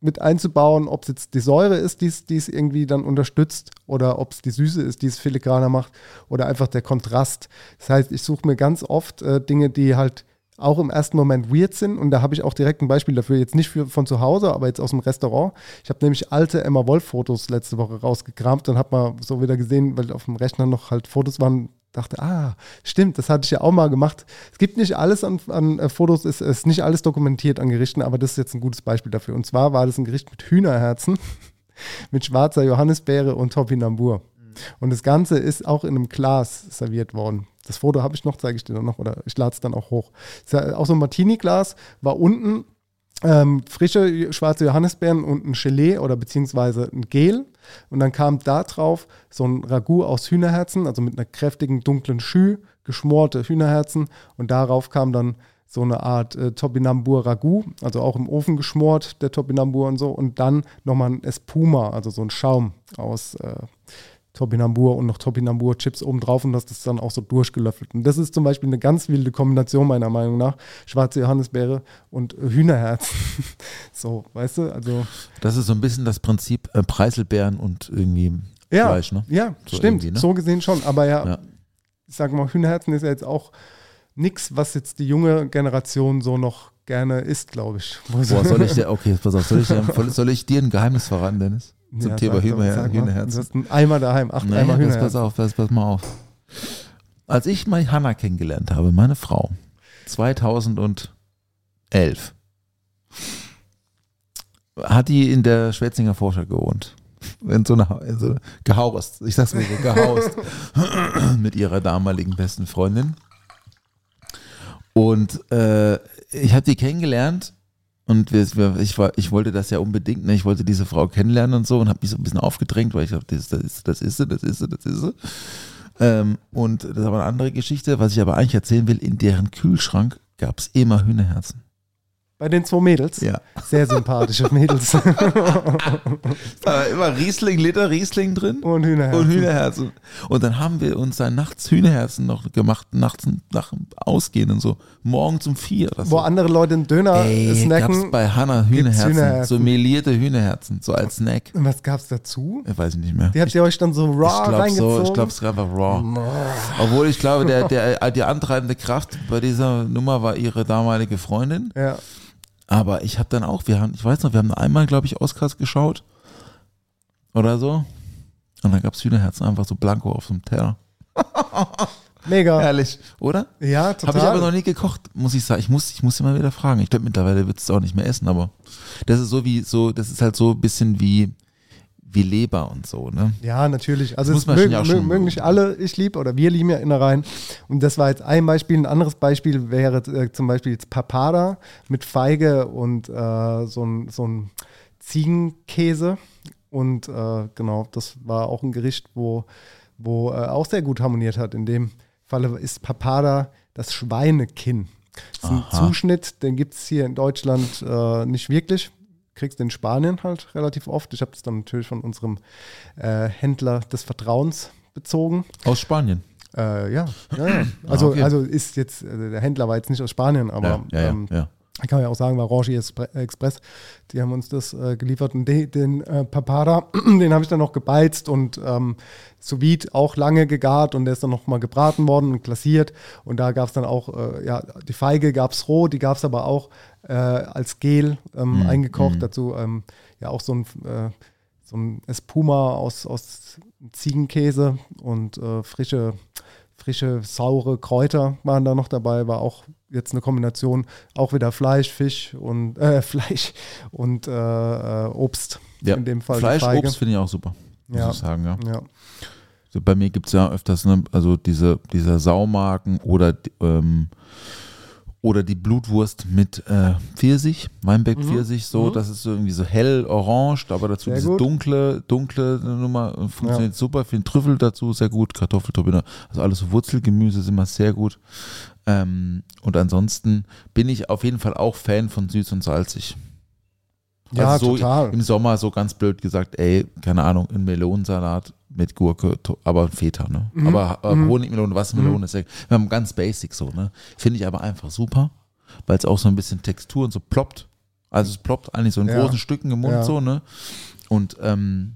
mit einzubauen, ob es jetzt die Säure ist, die es- die es irgendwie dann unterstützt, oder ob es die Süße ist, die es filigraner macht, oder einfach der Kontrast. Das heißt, ich suche mir ganz oft äh, Dinge, die halt auch im ersten Moment weird sind. Und da habe ich auch direkt ein Beispiel dafür. Jetzt nicht für, von zu Hause, aber jetzt aus dem Restaurant. Ich habe nämlich alte Emma Wolf-Fotos letzte Woche rausgekramt und habe mal so wieder gesehen, weil auf dem Rechner noch halt Fotos waren. Dachte, ah, stimmt, das hatte ich ja auch mal gemacht. Es gibt nicht alles an, an äh, Fotos, es ist nicht alles dokumentiert an Gerichten, aber das ist jetzt ein gutes Beispiel dafür. Und zwar war das ein Gericht mit Hühnerherzen, mit schwarzer Johannisbeere und Topinambur. Und das Ganze ist auch in einem Glas serviert worden. Das Foto habe ich noch, zeige ich dir noch, oder ich lade es dann auch hoch. Auch so ein Martini-Glas, war unten ähm, frische schwarze Johannisbeeren und ein Gelee oder beziehungsweise ein Gel. Und dann kam da drauf so ein Ragout aus Hühnerherzen, also mit einer kräftigen dunklen Schü, geschmorte Hühnerherzen. Und darauf kam dann so eine Art äh, Topinambur Ragout, also auch im Ofen geschmort, der Topinambur und so. Und dann nochmal ein Espuma, also so ein Schaum aus, äh, Topinambur und noch Topinambur-Chips oben drauf und hast das dann auch so durchgelöffelt. Und das ist zum Beispiel eine ganz wilde Kombination meiner Meinung nach. Schwarze Johannisbeere und Hühnerherz. so, weißt du, also. Das ist so ein bisschen das Prinzip äh, Preiselbeeren und irgendwie Ja, Fleisch, ne? ja So stimmt. ne? So gesehen schon. Aber ja, Ja. ich sag mal, Hühnerherzen ist ja jetzt auch nichts, was jetzt die junge Generation so noch gerne isst, glaube ich. Boah, soll ich dir, okay, pass auf, soll ich, dir, soll ich dir ein Geheimnis verraten, Dennis? Zum Ja, Thema sag Hühner, sag mal. Du hast einen Eimer daheim, acht Naja, Eimer pass, pass auf, pass, pass mal auf. Als ich mal Hannah kennengelernt habe, meine Frau, 2011, hat die in der Schwetzinger Vorstadt gewohnt. In so einer, in so einer gehaust, ich sag's mal so, gehaust. mit ihrer damaligen besten Freundin. Und äh, ich habe die kennengelernt und wir, ich, war, ich wollte das ja unbedingt, ne? ich wollte diese Frau kennenlernen und so und habe mich so ein bisschen aufgedrängt, weil ich dachte, das, das, ist, das ist sie, das ist sie, das ist sie. Ähm, und das ist aber eine andere Geschichte, was ich aber eigentlich erzählen will, in deren Kühlschrank gab es immer Hühnerherzen. Bei den zwei Mädels. Ja. Sehr sympathische Mädels. Da war immer Riesling, Liter Riesling drin Und Hühnerherzen. und Hühnerherzen. Und dann haben wir uns dann nachts Hühnerherzen noch gemacht, nachts nach dem Ausgehen und so. Morgens um vier. oder so. Wo andere Leute einen Döner Ey, gab's snacken. bei Hannah Hühnerherzen, Hühnerherzen. so melierte Hühnerherzen, so als Snack. Und was gab's dazu? Ich weiß ich nicht mehr. Die habt ihr euch dann so raw ich glaube reingezogen? so, ich glaube es einfach raw. Obwohl ich glaube, der, der, die antreibende Kraft bei dieser Nummer war ihre damalige Freundin. ja. Aber ich habe dann auch, wir haben, ich weiß noch, wir haben einmal, glaube ich, Oscars geschaut. Oder so. Und dann gab es Hühnerherzen einfach so blanko auf dem Teller. Mega. Herrlich, oder? Ja, total. Habe ich aber noch nie gekocht, muss ich sagen. Ich muss, ich muss immer wieder fragen. Ich glaube, mittlerweile wird es auch nicht mehr essen, aber das ist so wie, so, das ist halt so ein bisschen wie, wie Leber und so, ne? Ja, natürlich. Also es man mögen, ja mögen, mögen nicht alle, ich liebe oder wir lieben ja Innereien. Und das war jetzt ein Beispiel. Ein anderes Beispiel wäre äh, zum Beispiel jetzt Papada mit Feige und äh, so ein, so ein Ziegenkäse. Und äh, genau, das war auch ein Gericht, wo, wo äh, auch sehr gut harmoniert hat. In dem Falle ist Papada das Schweinekinn. Das ist ein Aha. Zuschnitt, den gibt es hier in Deutschland äh, nicht wirklich. Kriegst du in Spanien halt relativ oft. Ich habe das dann natürlich von unserem äh, Händler des Vertrauens bezogen. Aus Spanien. Äh, ja, ja, ja. Also, Ah, okay. also ist jetzt, äh, der Händler war jetzt nicht aus Spanien, aber ja, ähm, ja. kann man ja auch sagen, war Espre- Express. Die haben uns das äh, geliefert. Und de, den äh, Papada, den habe ich dann noch gebeizt und ähm, sous vide auch lange gegart und der ist dann noch mal gebraten worden und glasiert. Und da gab es dann auch, äh, ja, die Feige gab es roh, die gab es aber auch äh, als Gel ähm, eingekocht. Dazu ähm, ja auch so ein, äh, so ein Espuma aus, aus Ziegenkäse und äh, frische frische, saure Kräuter waren da noch dabei, war auch jetzt eine Kombination, auch wieder Fleisch, Fisch und äh, Fleisch und äh, äh, Obst. ja. In dem Fall Fleisch. Obst finde ich auch super. Muss Ja. ich sagen, ja. Ja. So, bei mir gibt es ja öfters, ne, also diese, dieser Saumagen oder, ähm, oder die Blutwurst mit äh, Pfirsich, Weinberg-Pfirsich, so, das ist so irgendwie so hell orange, aber dazu Mhm. Sehr diese gut. dunkle, dunkle Nummer äh, funktioniert super. Für den Trüffel dazu sehr gut, Kartoffelturbine, also alles so Wurzelgemüse ist immer sehr gut. Ähm, und ansonsten bin ich auf jeden Fall auch Fan von süß und salzig. Ja, also so total. Im Sommer so ganz blöd gesagt, ey, keine Ahnung, ein Melonensalat mit Gurke, aber Feta, ne? Mhm. Aber äh, Honigmelone, Wassermelone ist ja, wir haben ganz basic so, ne? Finde ich aber einfach super, weil es auch so ein bisschen Textur und so ploppt. Also es ploppt eigentlich so in Ja. großen Stücken im Mund Ja. so, ne? Und ähm,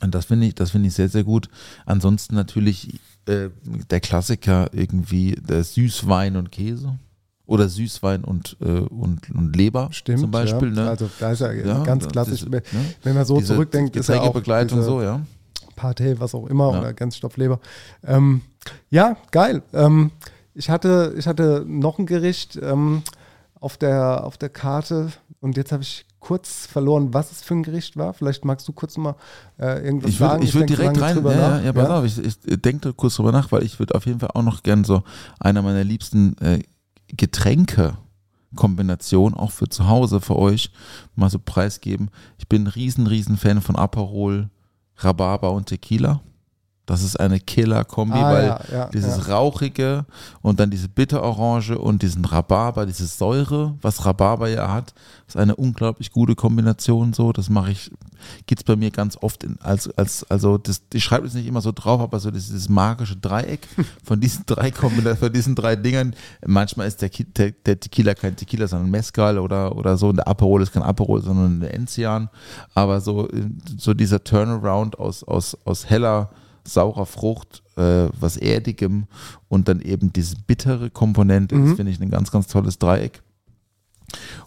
und das finde ich, das finde ich sehr, sehr gut. Ansonsten natürlich äh, der Klassiker irgendwie der Süßwein und Käse. Oder Süßwein und, äh, und, und Leber Stimmt. zum Beispiel. ja. Ne? Also da ist ja, Ja, ganz klassisch. wenn- ne? Wenn man so Diese zurückdenkt, ist ja auch diese so, ja. Pate, was auch immer, Ja. oder Ganzstoffleber. Ähm, ja, geil. Ähm, ich, hatte, ich hatte noch ein Gericht ähm, auf, der, auf der Karte und jetzt habe ich kurz verloren, was es für ein Gericht war. Vielleicht magst du kurz mal äh, irgendwas Ich würde sagen. ich würd denk direkt rein, ja, ja, ja, pass auf, ich, ich denke kurz drüber nach, weil ich würde auf jeden Fall auch noch gern so einer meiner liebsten äh, Getränke Kombination auch für zu Hause für euch mal so preisgeben. Ich bin ein riesen, riesen Fan von Aperol, Rhabarber und Tequila. Das ist eine Killer-Kombi, Ah, weil ja, ja, dieses Rauchige und dann diese Bitterorange und diesen Rhabarber, diese Säure, was Rhabarber ja hat, ist eine unglaublich gute Kombination so. Das mache ich, gibt es bei mir ganz oft in, als, als, also das, ich schreibe es nicht immer so drauf, aber so dieses magische Dreieck von diesen drei Kombinationen, von diesen drei Dingern. Manchmal ist der, der, der Tequila kein Tequila, sondern Mezcal oder, oder so. Und der Aperol ist kein Aperol, sondern ein Enzian. Aber so, so dieser Turnaround aus, aus, aus heller, saurer Frucht, äh, was Erdigem und dann eben diese bittere Komponente, das finde ich ein ganz, ganz tolles Dreieck.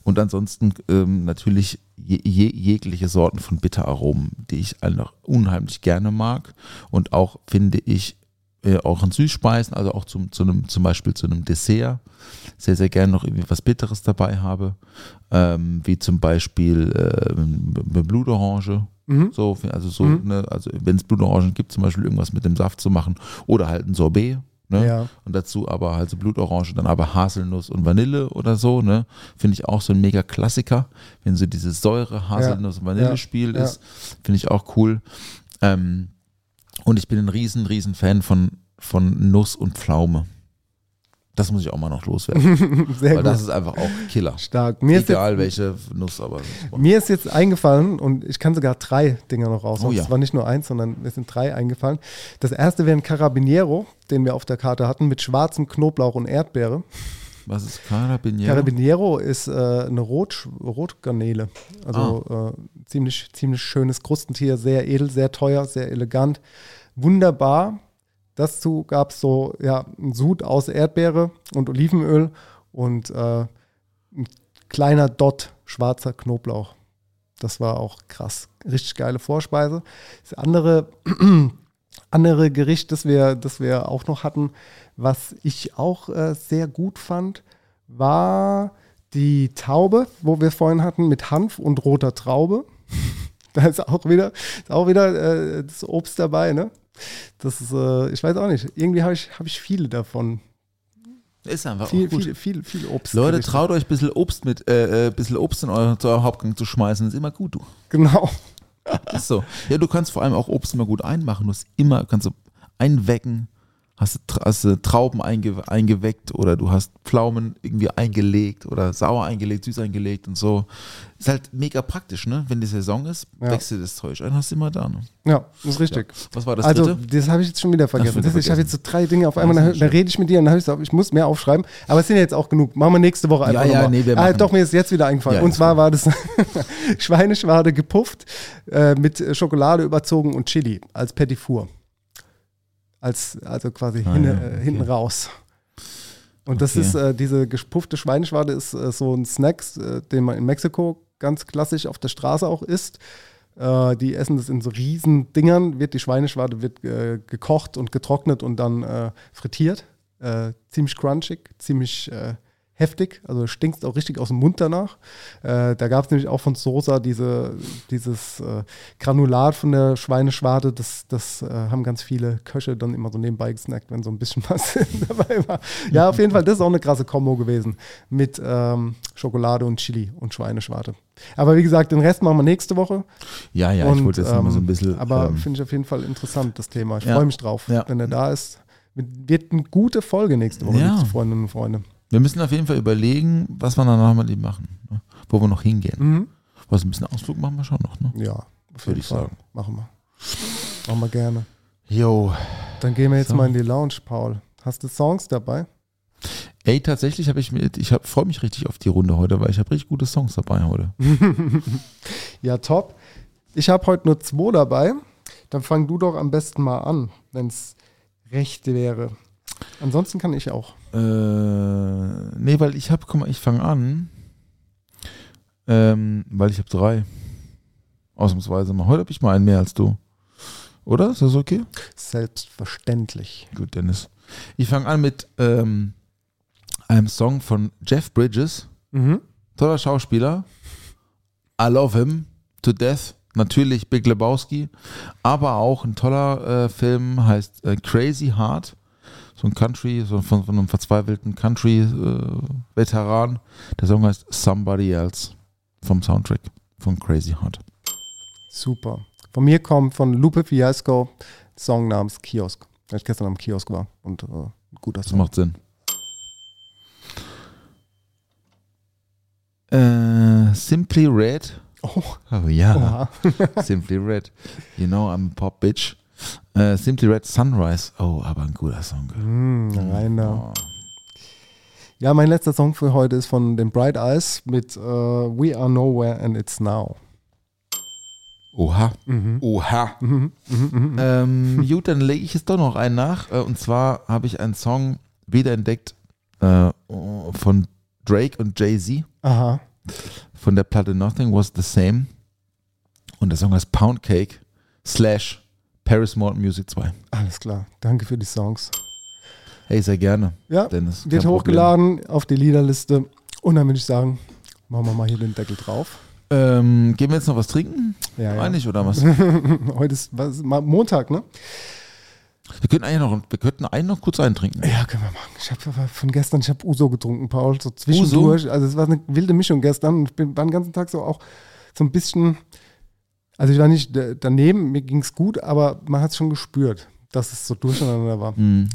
Und ansonsten ähm, natürlich je, je, jegliche Sorten von Bitteraromen, die ich einfach unheimlich gerne mag und auch finde ich äh, auch in Süßspeisen, also auch zum, zu einem, zum Beispiel zu einem Dessert, sehr, sehr gerne noch irgendwie was Bitteres dabei habe, ähm, wie zum Beispiel äh, eine Blutorange. So, also so, ne, also wenn es Blutorangen gibt, zum Beispiel irgendwas mit dem Saft zu machen oder halt ein Sorbet, ne? Ja. Und dazu aber halt so Blutorange, dann aber Haselnuss und Vanille oder so, ne? Finde ich auch so ein mega Klassiker. Wenn so diese Säure Haselnuss und Vanillespiel Ja. ist, finde ich auch cool. Ähm, und ich bin ein riesen, riesen Fan von, von Nuss und Pflaume. Das muss ich auch mal noch loswerden. Sehr weil gut. das ist einfach auch Killer. Stark. Mir ist, Egal jetzt, welche Nuss, aber. mir ist jetzt eingefallen, und ich kann sogar drei Dinger noch raushauen. Oh ja. Es war nicht nur eins, sondern mir sind drei eingefallen. Das erste wäre ein Carabiniero, den wir auf der Karte hatten, mit schwarzem Knoblauch und Erdbeere. Was ist Carabiniero? Carabiniero ist äh, eine Rot, Rotgarnele. Also Ah. äh, ziemlich, ziemlich schönes Krustentier, sehr edel, sehr teuer, sehr elegant. Wunderbar. Dazu gab es so ja, einen Sud aus Erdbeere und Olivenöl und äh, ein kleiner Dot schwarzer Knoblauch. Das war auch krass. Richtig geile Vorspeise. Das andere, andere Gericht, das wir, das wir auch noch hatten, was ich auch äh, sehr gut fand, war die Taube, wo wir vorhin hatten, mit Hanf und roter Traube. da ist auch wieder, ist auch wieder äh, das Obst dabei, ne? Das ist, äh, ich weiß auch nicht. Irgendwie habe ich, hab ich viele davon. Ist einfach Viel, gut. viel, viel, viel Obst. Leute, traut euch ein bisschen Obst mit, äh, äh, bisschen Obst in euren, zu eurem Hauptgang zu schmeißen. ist immer gut, du. Genau. Ist so. Ja, du kannst vor allem auch Obst immer gut einmachen. Du hast immer, kannst du einwecken, hast hast Trauben einge, eingeweckt oder du hast Pflaumen irgendwie eingelegt oder sauer eingelegt, süß eingelegt und so. Ist halt mega praktisch, ne? Wenn die Saison ist, Ja. wächst du das Zeug ein, hast du immer da. Ne? Ja, das ist richtig. Was war das also, dritte? das habe ich jetzt schon wieder vergessen. Das, ich habe jetzt so drei Dinge auf einmal, schön. rede ich mit dir und dann habe ich gesagt, ich muss mehr aufschreiben. Aber es sind ja jetzt auch genug. Machen wir nächste Woche einfach Ja, ja, nochmal. nee, wir ah, doch, mir ist jetzt wieder eingefallen. Ja, und zwar war das Schweineschwade gepufft äh, mit Schokolade überzogen und Chili als Petit Four. Als, also quasi Ah, hin, ja, äh, okay. hinten raus. Und das Okay. ist, äh, diese gepuffte Schweineschwade ist äh, so ein Snack, äh, den man in Mexiko ganz klassisch auf der Straße auch isst. Äh, die essen das in so riesen Dingern, wird die Schweineschwade wird äh, gekocht und getrocknet und dann frittiert. Ziemlich crunchig, ziemlich heftig, also stinkst auch richtig aus dem Mund danach. Äh, da gab es nämlich auch von Sosa diese, dieses äh, Granulat von der Schweineschwade, das, das äh, haben ganz viele Köche dann immer so nebenbei gesnackt, wenn so ein bisschen was dabei war. Ja, auf jeden Fall, das ist auch eine krasse Kombo gewesen mit ähm, Schokolade und Chili und Schweineschwade. Aber wie gesagt, den Rest machen wir nächste Woche. Ja, ja, ich wollte jetzt ähm, nochmal so ein bisschen. Aber ähm, finde ich auf jeden Fall interessant, das Thema. Ich Ja. freue mich drauf, Ja. wenn er da ist. Wird eine gute Folge nächste Woche, Ja. Freundinnen und Freunde. Wir müssen auf jeden Fall überlegen, was wir danach mal eben machen. Ne? Wo wir noch hingehen. Mhm. Was ein bisschen Ausflug machen wir schon noch, ne? Ja, auf Würde ich Fall. sagen. Machen wir. Machen wir gerne. Jo. Dann gehen wir jetzt So. mal in die Lounge, Paul. Hast du Songs dabei? Ey, tatsächlich habe ich mir, ich freue mich richtig auf die Runde heute, weil ich habe richtig gute Songs dabei heute. Ja, top. Ich habe heute nur zwei dabei. Dann fang du doch am besten mal an, wenn es recht wäre. Ansonsten kann ich auch. Äh, nee, weil ich habe, guck mal, ich fange an, ähm, weil ich habe drei. Ausnahmsweise mal. Heute habe ich mal einen mehr als du. Oder? Ist das okay? Selbstverständlich. Gut, Dennis. Ich fange an mit ähm, einem Song von Jeff Bridges. Mhm. Toller Schauspieler. I love him to death. Natürlich Big Lebowski. Aber auch ein toller äh, Film heißt äh, Crazy Heart. So ein Country, so von, von einem verzweifelten Country-Veteran. Der Song heißt Somebody Else vom Soundtrack von Crazy Heart. Super. Von mir kommt von Lupe Fiasco Song namens Kiosk, weil ich gestern am Kiosk war und äh, guter Das Song. macht Sinn. Äh, Simply Red. Oh, Oh ja. Simply Red. You know, I'm a Pop Bitch. Äh, Simply Red Sunrise. Oh, aber ein guter Song. Hm, rein da. Oh. Ja, mein letzter Song für heute ist von den Bright Eyes mit äh, We Are Nowhere and It's Now. Oha. Mhm. Oha. Ähm, gut, dann lege ich es doch noch einen nach. Äh, Und zwar habe ich einen Song wiederentdeckt äh, von Drake und Jay-Z Aha. von der Platte Nothing Was the Same. Und der Song heißt Pound Cake slash Paris Morton Music 2. Alles klar. Danke für die Songs. Hey, sehr gerne. Ja, Dennis. wird kein Problem. hochgeladen auf die Liederliste. Und dann würde ich sagen, machen wir mal hier den Deckel drauf. Ähm, gehen wir jetzt noch was trinken? Ja, ja. Eigentlich, oder was? Heute ist was, Montag, ne? Wir könnten eigentlich noch, wir könnten einen noch kurz eintrinken. Ja, können wir machen. Ich habe von gestern, ich habe Uso getrunken, Paul, so zwischendurch. Also es war eine wilde Mischung gestern. Ich bin, war den ganzen Tag so auch so ein bisschen, also ich war nicht da- daneben, mir ging es gut, aber man hat es schon gespürt, dass es so durcheinander war. Hm.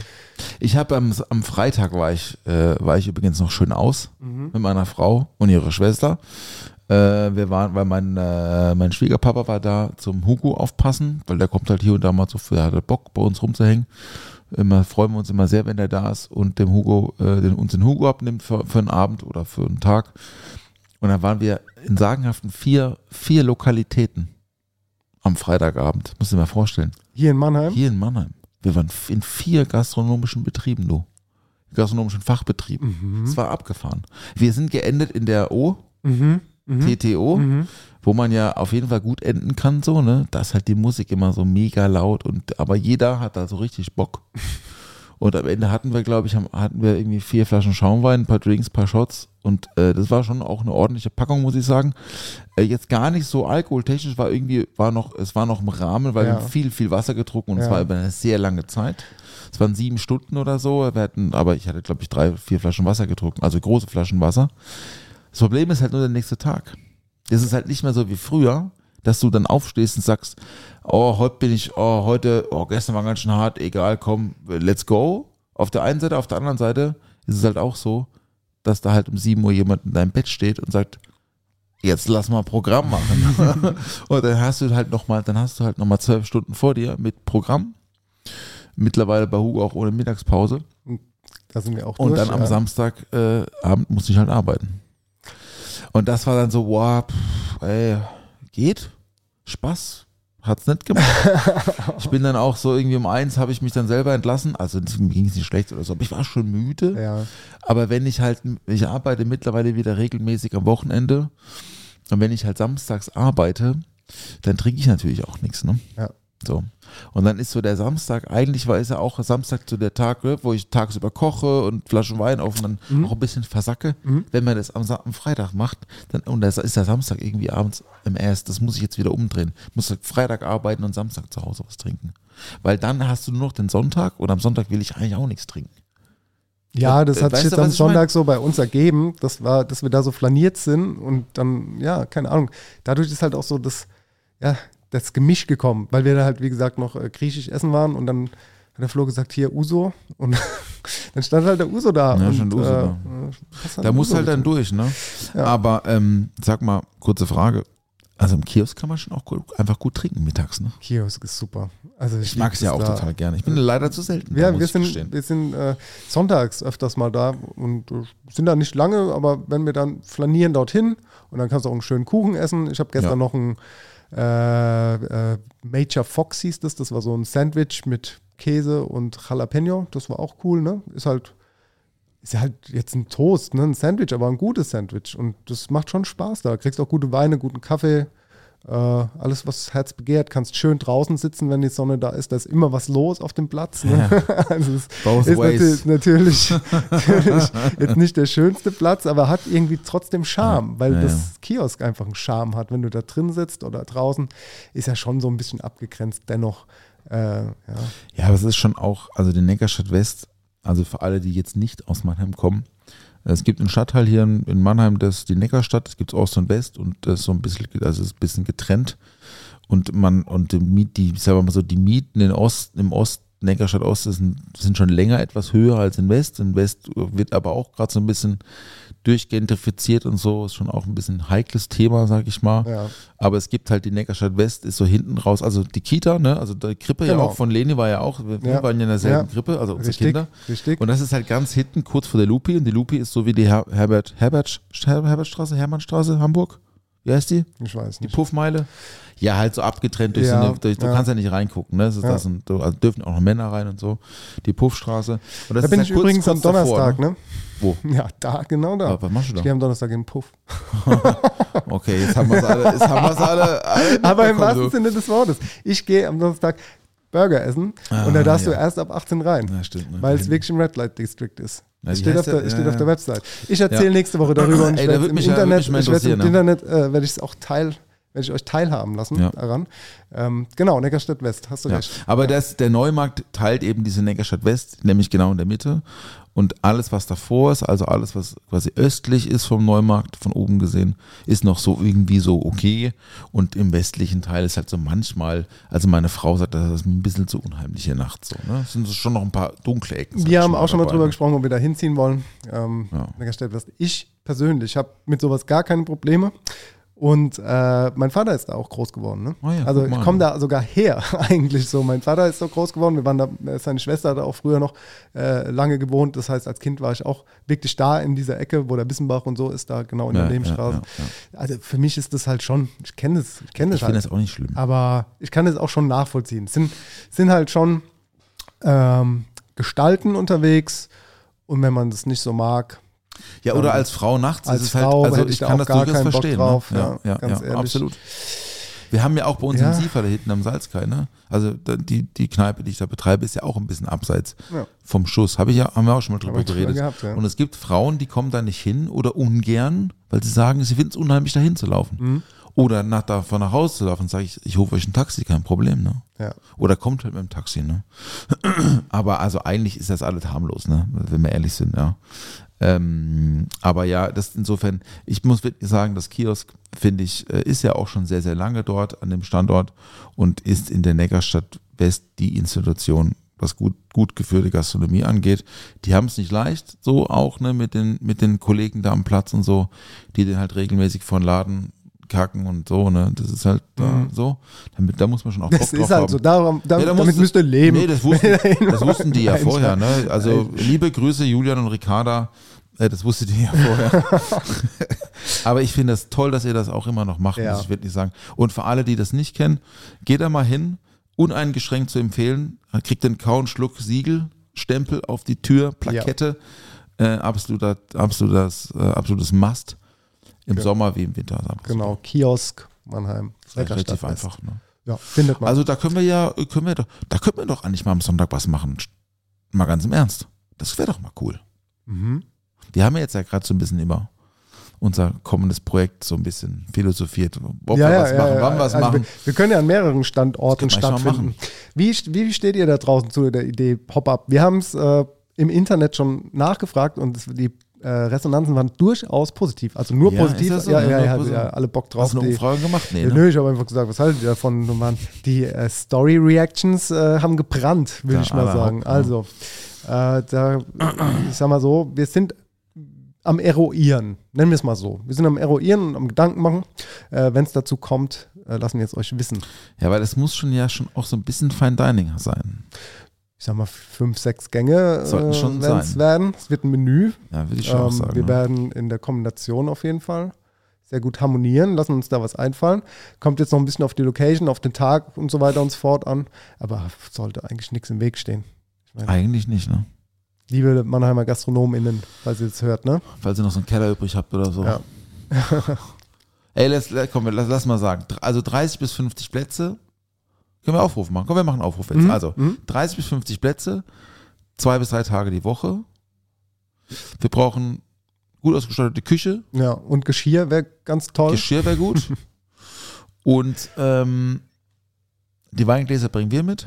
Ich habe am, am Freitag war ich, äh, war ich übrigens noch schön aus Mhm. mit meiner Frau und ihrer Schwester. Äh, wir waren, weil mein, äh, mein Schwiegerpapa war da zum Hugo aufpassen, weil der kommt halt hier und da mal so, der hatte Bock bei uns rumzuhängen. Immer freuen wir uns immer sehr, wenn der da ist und dem Hugo, äh, den, uns den Hugo abnimmt für, für einen Abend oder für einen Tag. Und dann waren wir in sagenhaften vier, vier Lokalitäten am Freitagabend. Muss ich mir vorstellen. Hier in Mannheim. Hier in Mannheim. Wir waren in vier gastronomischen Betrieben, du. Gastronomischen Fachbetrieben. Es war abgefahren. Wir sind geendet in der O, Mhm. TTO, wo man ja auf jeden Fall gut enden kann, so, ne? Da ist halt die Musik immer so mega laut und aber jeder hat da so richtig Bock. Und am Ende hatten wir, glaube ich, hatten wir irgendwie vier Flaschen Schaumwein, ein paar Drinks, ein paar Shots und äh, das war schon auch eine ordentliche Packung, muss ich sagen. Äh, jetzt gar nicht so alkoholtechnisch, war irgendwie, war noch, es war noch im Rahmen, weil Ja. wir haben viel, viel Wasser getrunken und es Ja. war über eine sehr lange Zeit. Es waren sieben Stunden oder so. Wir hatten, aber ich hatte, glaube ich, drei, vier Flaschen Wasser getrunken, also große Flaschen Wasser. Das Problem ist halt nur der nächste Tag. Das ist halt nicht mehr so wie früher, dass du dann aufstehst und sagst, oh, heute bin ich, oh, heute, oh, gestern war ganz schön hart, egal, komm, let's go. Auf der einen Seite, auf der anderen Seite ist es halt auch so, dass da halt um 7 Uhr jemand in deinem Bett steht und sagt, jetzt lass mal Programm machen. und dann hast du halt nochmal, dann hast du halt nochmal zwölf Stunden vor dir mit Programm. Mittlerweile bei Hugo auch ohne Mittagspause. Da sind wir auch Und durch. dann am ja. Samstagabend äh, musste ich halt arbeiten. Und das war dann so, wow, pff, ey, geht, Spaß, hat's nicht gemacht. ich bin dann auch so irgendwie um eins habe ich mich dann selber entlassen. Also mir ging es nicht schlecht oder so, aber ich war schon müde. Ja. Aber wenn ich halt, ich arbeite mittlerweile wieder regelmäßig am Wochenende und wenn ich halt samstags arbeite, dann trinke ich natürlich auch nichts, ne? Ja. So. Und dann ist so der Samstag, eigentlich war es ja auch Samstag zu der Tag, ne, wo ich tagsüber koche und Flaschen Wein auf und dann Mhm. auch ein bisschen versacke. Wenn man das am, am Freitag macht, dann, und das ist der Samstag irgendwie abends im Erst, das muss ich jetzt wieder umdrehen. Ich muss Freitag arbeiten und Samstag zu Hause was trinken. Weil dann hast du nur noch den Sonntag und am Sonntag will ich eigentlich auch nichts trinken. Ja, das Äh, hat sich jetzt am? Sonntag so bei uns ergeben, das war, dass wir da so flaniert sind und dann, ja, keine Ahnung. Dadurch ist halt auch so das, ja, das Gemisch gekommen, weil wir da halt, wie gesagt, noch äh, griechisch essen waren und dann hat der Flo gesagt, hier Uso und dann stand halt der Uso da. Ja, und, stand Uso da. äh, hast Da muss Uso halt dann durch, ne? Ja. Aber ähm, sag mal, kurze Frage. Also im Kiosk kann man schon auch gut, einfach gut trinken mittags, ne? Kiosk ist super. Also Ich mag es ja auch da. total gerne. Ich bin leider zu selten. Ja, da, wir ich sind, wir sind äh, sonntags öfters mal da und äh, sind da nicht lange, aber wenn wir dann flanieren dorthin und dann kannst du auch einen schönen Kuchen essen. Ich habe gestern Ja. noch ein äh, äh, Major Fox hieß das, das war so ein Sandwich mit Käse und Jalapeno, das war auch cool, ne? Ist halt, ist halt jetzt ein Toast, ne? Ein Sandwich, aber ein gutes Sandwich und das macht schon Spaß da. Kriegst auch gute Weine, guten Kaffee, äh, alles, was das Herz begehrt, kannst schön draußen sitzen, wenn die Sonne da ist. Da ist immer was los auf dem Platz. Ne? also es Both ist ways. natürlich, natürlich, jetzt nicht der schönste Platz, aber hat irgendwie trotzdem Charme, weil Ja, das Kiosk einfach einen Charme hat. Wenn du da drin sitzt oder draußen, ist ja schon so ein bisschen abgegrenzt. Dennoch, äh, ja. Ja, aber es ist schon auch, also die Neckarstadt West, also für alle, die jetzt nicht aus Mannheim kommen, es gibt einen Stadtteil hier in Mannheim, das ist die Neckarstadt, es gibt Ost und West und das ist so ein bisschen, also ist ein bisschen getrennt. Und man, und die, die, sagen wir mal so, die Mieten in Ost, im Ost, Neckarstadt Ost sind, sind schon länger etwas höher als in West. In West wird aber auch gerade so ein bisschen durchgentrifiziert und so, ist schon auch ein bisschen ein heikles Thema, sag ich mal. Ja. Aber es gibt halt die Neckarstadt West, ist so hinten raus, also die Kita, ne, also die Krippe ja Genau. auch von Leni war ja auch, wir Ja. waren ja in derselben Ja. Krippe, also unsere Richtig, Kinder. richtig. Und das ist halt ganz hinten, kurz vor der Lupi. Und die Lupi ist so wie die Her Herbert, Herbert, Her Herbertstraße, Hermannstraße, Hamburg. Wie heißt die? Ich weiß Die nicht. Puffmeile? Ja, halt so abgetrennt durch Ja, so eine, durch, du ja. kannst ja nicht reingucken, ne? Das ist Ja. das und, also dürfen auch noch Männer rein und so. Die Puffstraße. Da bin halt ich kurz- übrigens am kurz davor, Donnerstag, ne? Wo? Ja, da, genau da. Aber was machst du Ich da? gehe am Donnerstag in den Puff. Okay, jetzt haben wir es alle, jetzt haben wir es alle, alle Aber im wahrsten du. Sinne des Wortes. Ich gehe am Donnerstag Burger essen und da darfst ja. du erst ab 18 rein. Ja, stimmt, ne? Weil es wirklich im Red Light District ist. Ja, wie steht, auf der, der? steht Ja, auf der ja. Website. Ich erzähle Ja. nächste Woche darüber und ich Ey, da im ja- Internet, ich werde im interessieren, Internet äh, werde ich es auch teil, werde ich euch teilhaben lassen Ja. daran. Ähm, genau, Neckarstadt West, hast du Ja. recht. Aber das, der Neumarkt teilt eben diese Neckarstadt West, nämlich genau in der Mitte. Und alles, was davor ist, also alles, was quasi östlich ist vom Neumarkt, von oben gesehen, ist noch so irgendwie so okay. Und im westlichen Teil ist halt so manchmal, also meine Frau sagt, das ist ein bisschen zu unheimlich hier nachts so. Ne? Es sind so schon noch ein paar dunkle Ecken. Wir haben auch schon mal drüber ne? gesprochen, ob wir da hinziehen wollen. Ähm, Ja. Ich persönlich habe mit sowas gar keine Probleme. Und äh, mein Vater ist da auch groß geworden. Ne? Ah ja, also ich komme da sogar her, eigentlich so. Mein Vater ist so groß geworden. Wir waren da, seine Schwester hat auch früher noch äh, lange gewohnt. Das heißt, als Kind war ich auch wirklich da in dieser Ecke, wo der Bissenbach und so ist, da genau in Ja, der ja, Nebenstraße. ja, Also für mich ist das halt schon, ich kenne das, ich kenne das Ich finde halt. das auch nicht schlimm. Aber ich kann es auch schon nachvollziehen. Es sind, sind halt schon ähm, Gestalten unterwegs und wenn man das nicht so mag, Ja, oder als Frau nachts als ist es Frau halt, also ich ich da kann auch das gar durchaus verstehen. drauf, ne? ja, ja, ja, ganz ja absolut. Wir haben ja auch bei uns Ja. im Siefer da hinten am Salzkai, ne? Also da- die, die Kneipe, die ich da betreibe, ist ja auch ein bisschen abseits Ja. vom Schuss. Habe ich ja, haben wir auch schon mal drüber geredet. gehabt, ja. Und es gibt Frauen, die kommen da nicht hin oder ungern, weil sie sagen, sie finden es unheimlich, dahin zu laufen. Mhm. Oder nach, davon nach Hause zu laufen, sage ich, ich rufe euch ein Taxi, kein Problem, ne? ja. Oder kommt halt mit dem Taxi, ne? Aber also eigentlich ist das alles harmlos, ne? Wenn wir ehrlich sind, ja. Ähm, aber ja, das insofern, ich muss wirklich sagen, das Kiosk, finde ich, äh, ist ja auch schon sehr, sehr lange dort an dem Standort und ist in der Neckarstadt West die Institution, was gut, gut geführte Gastronomie angeht. Die haben es nicht leicht, so auch, ne, mit den, mit den Kollegen da am Platz und so, die den halt regelmäßig vor den Laden kacken und so, ne? Das ist halt da so. Damit, da muss man schon auch Bock Das drauf ist halt haben. so, darum, Ja, damit, da damit müsst ihr leben. Nee, das wussten, das wussten die ja vorher. Ne? Also liebe Grüße Julian und Ricarda. Äh, das wusstet ihr ja vorher. Aber ich finde es das toll, dass ihr das auch immer noch macht, Ja. muss ich wirklich sagen. Und für alle, die das nicht kennen, geht da mal hin. Uneingeschränkt zu empfehlen. Kriegt den Kau und Schluck Siegel, Stempel auf die Tür, Plakette. Äh, absoluter, absolutes, äh, absolutes Must. Im Sommer wie im Winter. Genau, Kiosk, Mannheim. Relativ einfach. Ne? Ja, findet man. Also da können wir ja, können wir doch, da können wir doch eigentlich mal am Sonntag was machen. Mal ganz im Ernst. Das wäre doch mal cool. mhm. Wir haben ja jetzt ja gerade so ein bisschen über unser kommendes Projekt so ein bisschen philosophiert, ob ja, wir ja, was machen, wann wir was also machen. Wir, wir können ja an mehreren Standorten stattfinden. Wie, wie steht ihr da draußen zu der Idee Pop-Up? Wir haben es äh, im Internet schon nachgefragt und es, die äh, Resonanzen waren durchaus positiv. Also nur Ja, positiv. so? Ja, Ja, ja, ja, ja, alle Bock drauf. Hast du eine Die- Umfrage gemacht? Nee, ne? Nö, ich habe einfach gesagt, was haltet ihr davon? Und man, die äh, Story-Reactions äh, haben gebrannt, würde Ja, ich mal sagen. Ja. Also, äh, da, ich sag mal so, wir sind am Eruieren, nennen wir es mal so. Wir sind am Eruieren und am Gedanken machen. Äh, Wenn es dazu kommt, äh, lassen wir es euch wissen. Ja, weil es muss schon ja schon auch so ein bisschen Fine Dining sein. Ich sag mal, fünf, sechs Gänge Sollten äh, schon werden's sein. werden. Es wird ein Menü. Ja, würde ich schon auch Ähm, sagen. wir ne? werden in der Kombination auf jeden Fall sehr gut harmonieren, lassen uns da was einfallen. Kommt jetzt noch ein bisschen auf die Location, auf den Tag und so weiter und so fort an, aber sollte eigentlich nichts im Weg stehen. Ich meine, Eigentlich nicht, ne? Liebe Mannheimer GastronomInnen, falls ihr jetzt hört, ne? Falls ihr noch so einen Keller übrig habt oder so. Ja. Ey, lass, komm, lass, lass mal sagen. Also 30 bis 50 Plätze. Können wir Aufruf machen? Komm, wir machen einen Aufruf jetzt. Mhm, Also mhm. 30 bis 50 Plätze, zwei bis drei Tage die Woche. Wir brauchen gut ausgestattete Küche. Ja, und Geschirr wäre ganz toll. Geschirr wäre gut. Und ähm, die Weingläser bringen wir mit.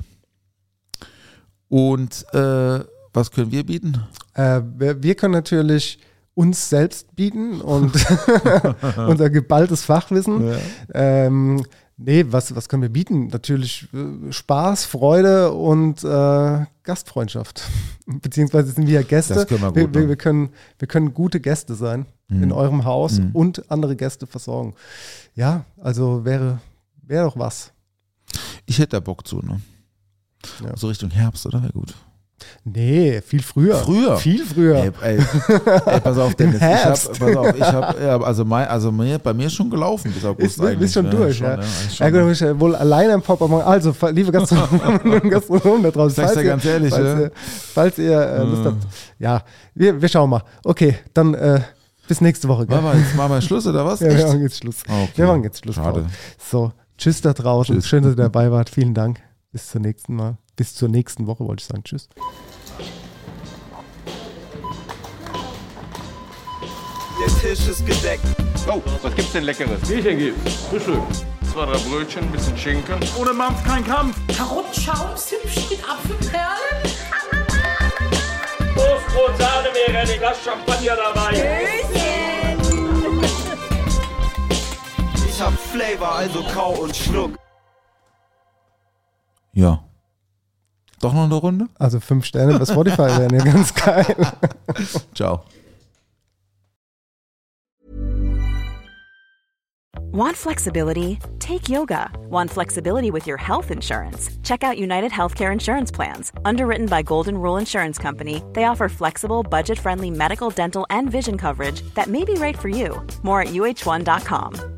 Und äh, was können wir bieten? Äh, wir, wir können natürlich uns selbst bieten und unser geballtes Fachwissen. Ähm, Nee, was, was können wir bieten? Natürlich äh, Spaß, Freude und äh, Gastfreundschaft. Beziehungsweise sind wir ja Gäste. Das können wir gut, wir, wir, wir, können, wir können gute Gäste sein in eurem Haus Mhm. und andere Gäste versorgen. Ja, also wäre, wäre doch was. Ich hätte da Bock zu, ne? Ja. So Richtung Herbst, oder? Wäre gut. Nee, viel früher. Früher? Viel früher. Ey, ey, ey, pass auf, Dennis. Ich hab, pass auf, ich hab, ja, also, mein, also mir, bei mir ist schon gelaufen bis August Ist, eigentlich. schon ja, durch, schon, ja. Ja, schon, gut, ich ja wohl alleine im Pop machen. Also, liebe Gastronomen und Gastronomen da draußen, Sag's dir ihr, ganz ehrlich, falls, ja. ihr, falls ihr äh, Lust habt. Ja, wir, wir schauen mal. Okay, dann äh, bis nächste Woche. Gell? Machen wir jetzt machen wir Schluss oder was? Ja, wir machen jetzt Schluss. Ah, okay. Wir machen jetzt Schluss. Schade. So, tschüss da draußen. Tschüss. Schön, dass ihr dabei wart. Vielen Dank. Bis zum nächsten Mal. Bis zur nächsten Woche, wollte ich sagen. Tschüss. Der Tisch ist gedeckt. Oh, was gibt's denn Leckeres? Bierchen gibt's. Frühstück. Zwei, drei Brötchen, ein bisschen Schinken. Ohne Mampf kein Kampf. Karottenschaum, Zimtschnitt, Apfelperlen. Toastbrot, Sahne wäre ein Glas Champagner dabei. Ich hab Flavor, also kau und schluck. Ja. Doch noch eine Runde? Also fünf Sterne bei Spotify wären ja ganz geil. Ciao. Want flexibility? Take yoga. Want flexibility with your health insurance? Check out United Healthcare Insurance Plans. Underwritten by Golden Rule Insurance Company, they offer flexible, budget friendly medical, dental, and vision coverage that may be right for you. More at uh1.com.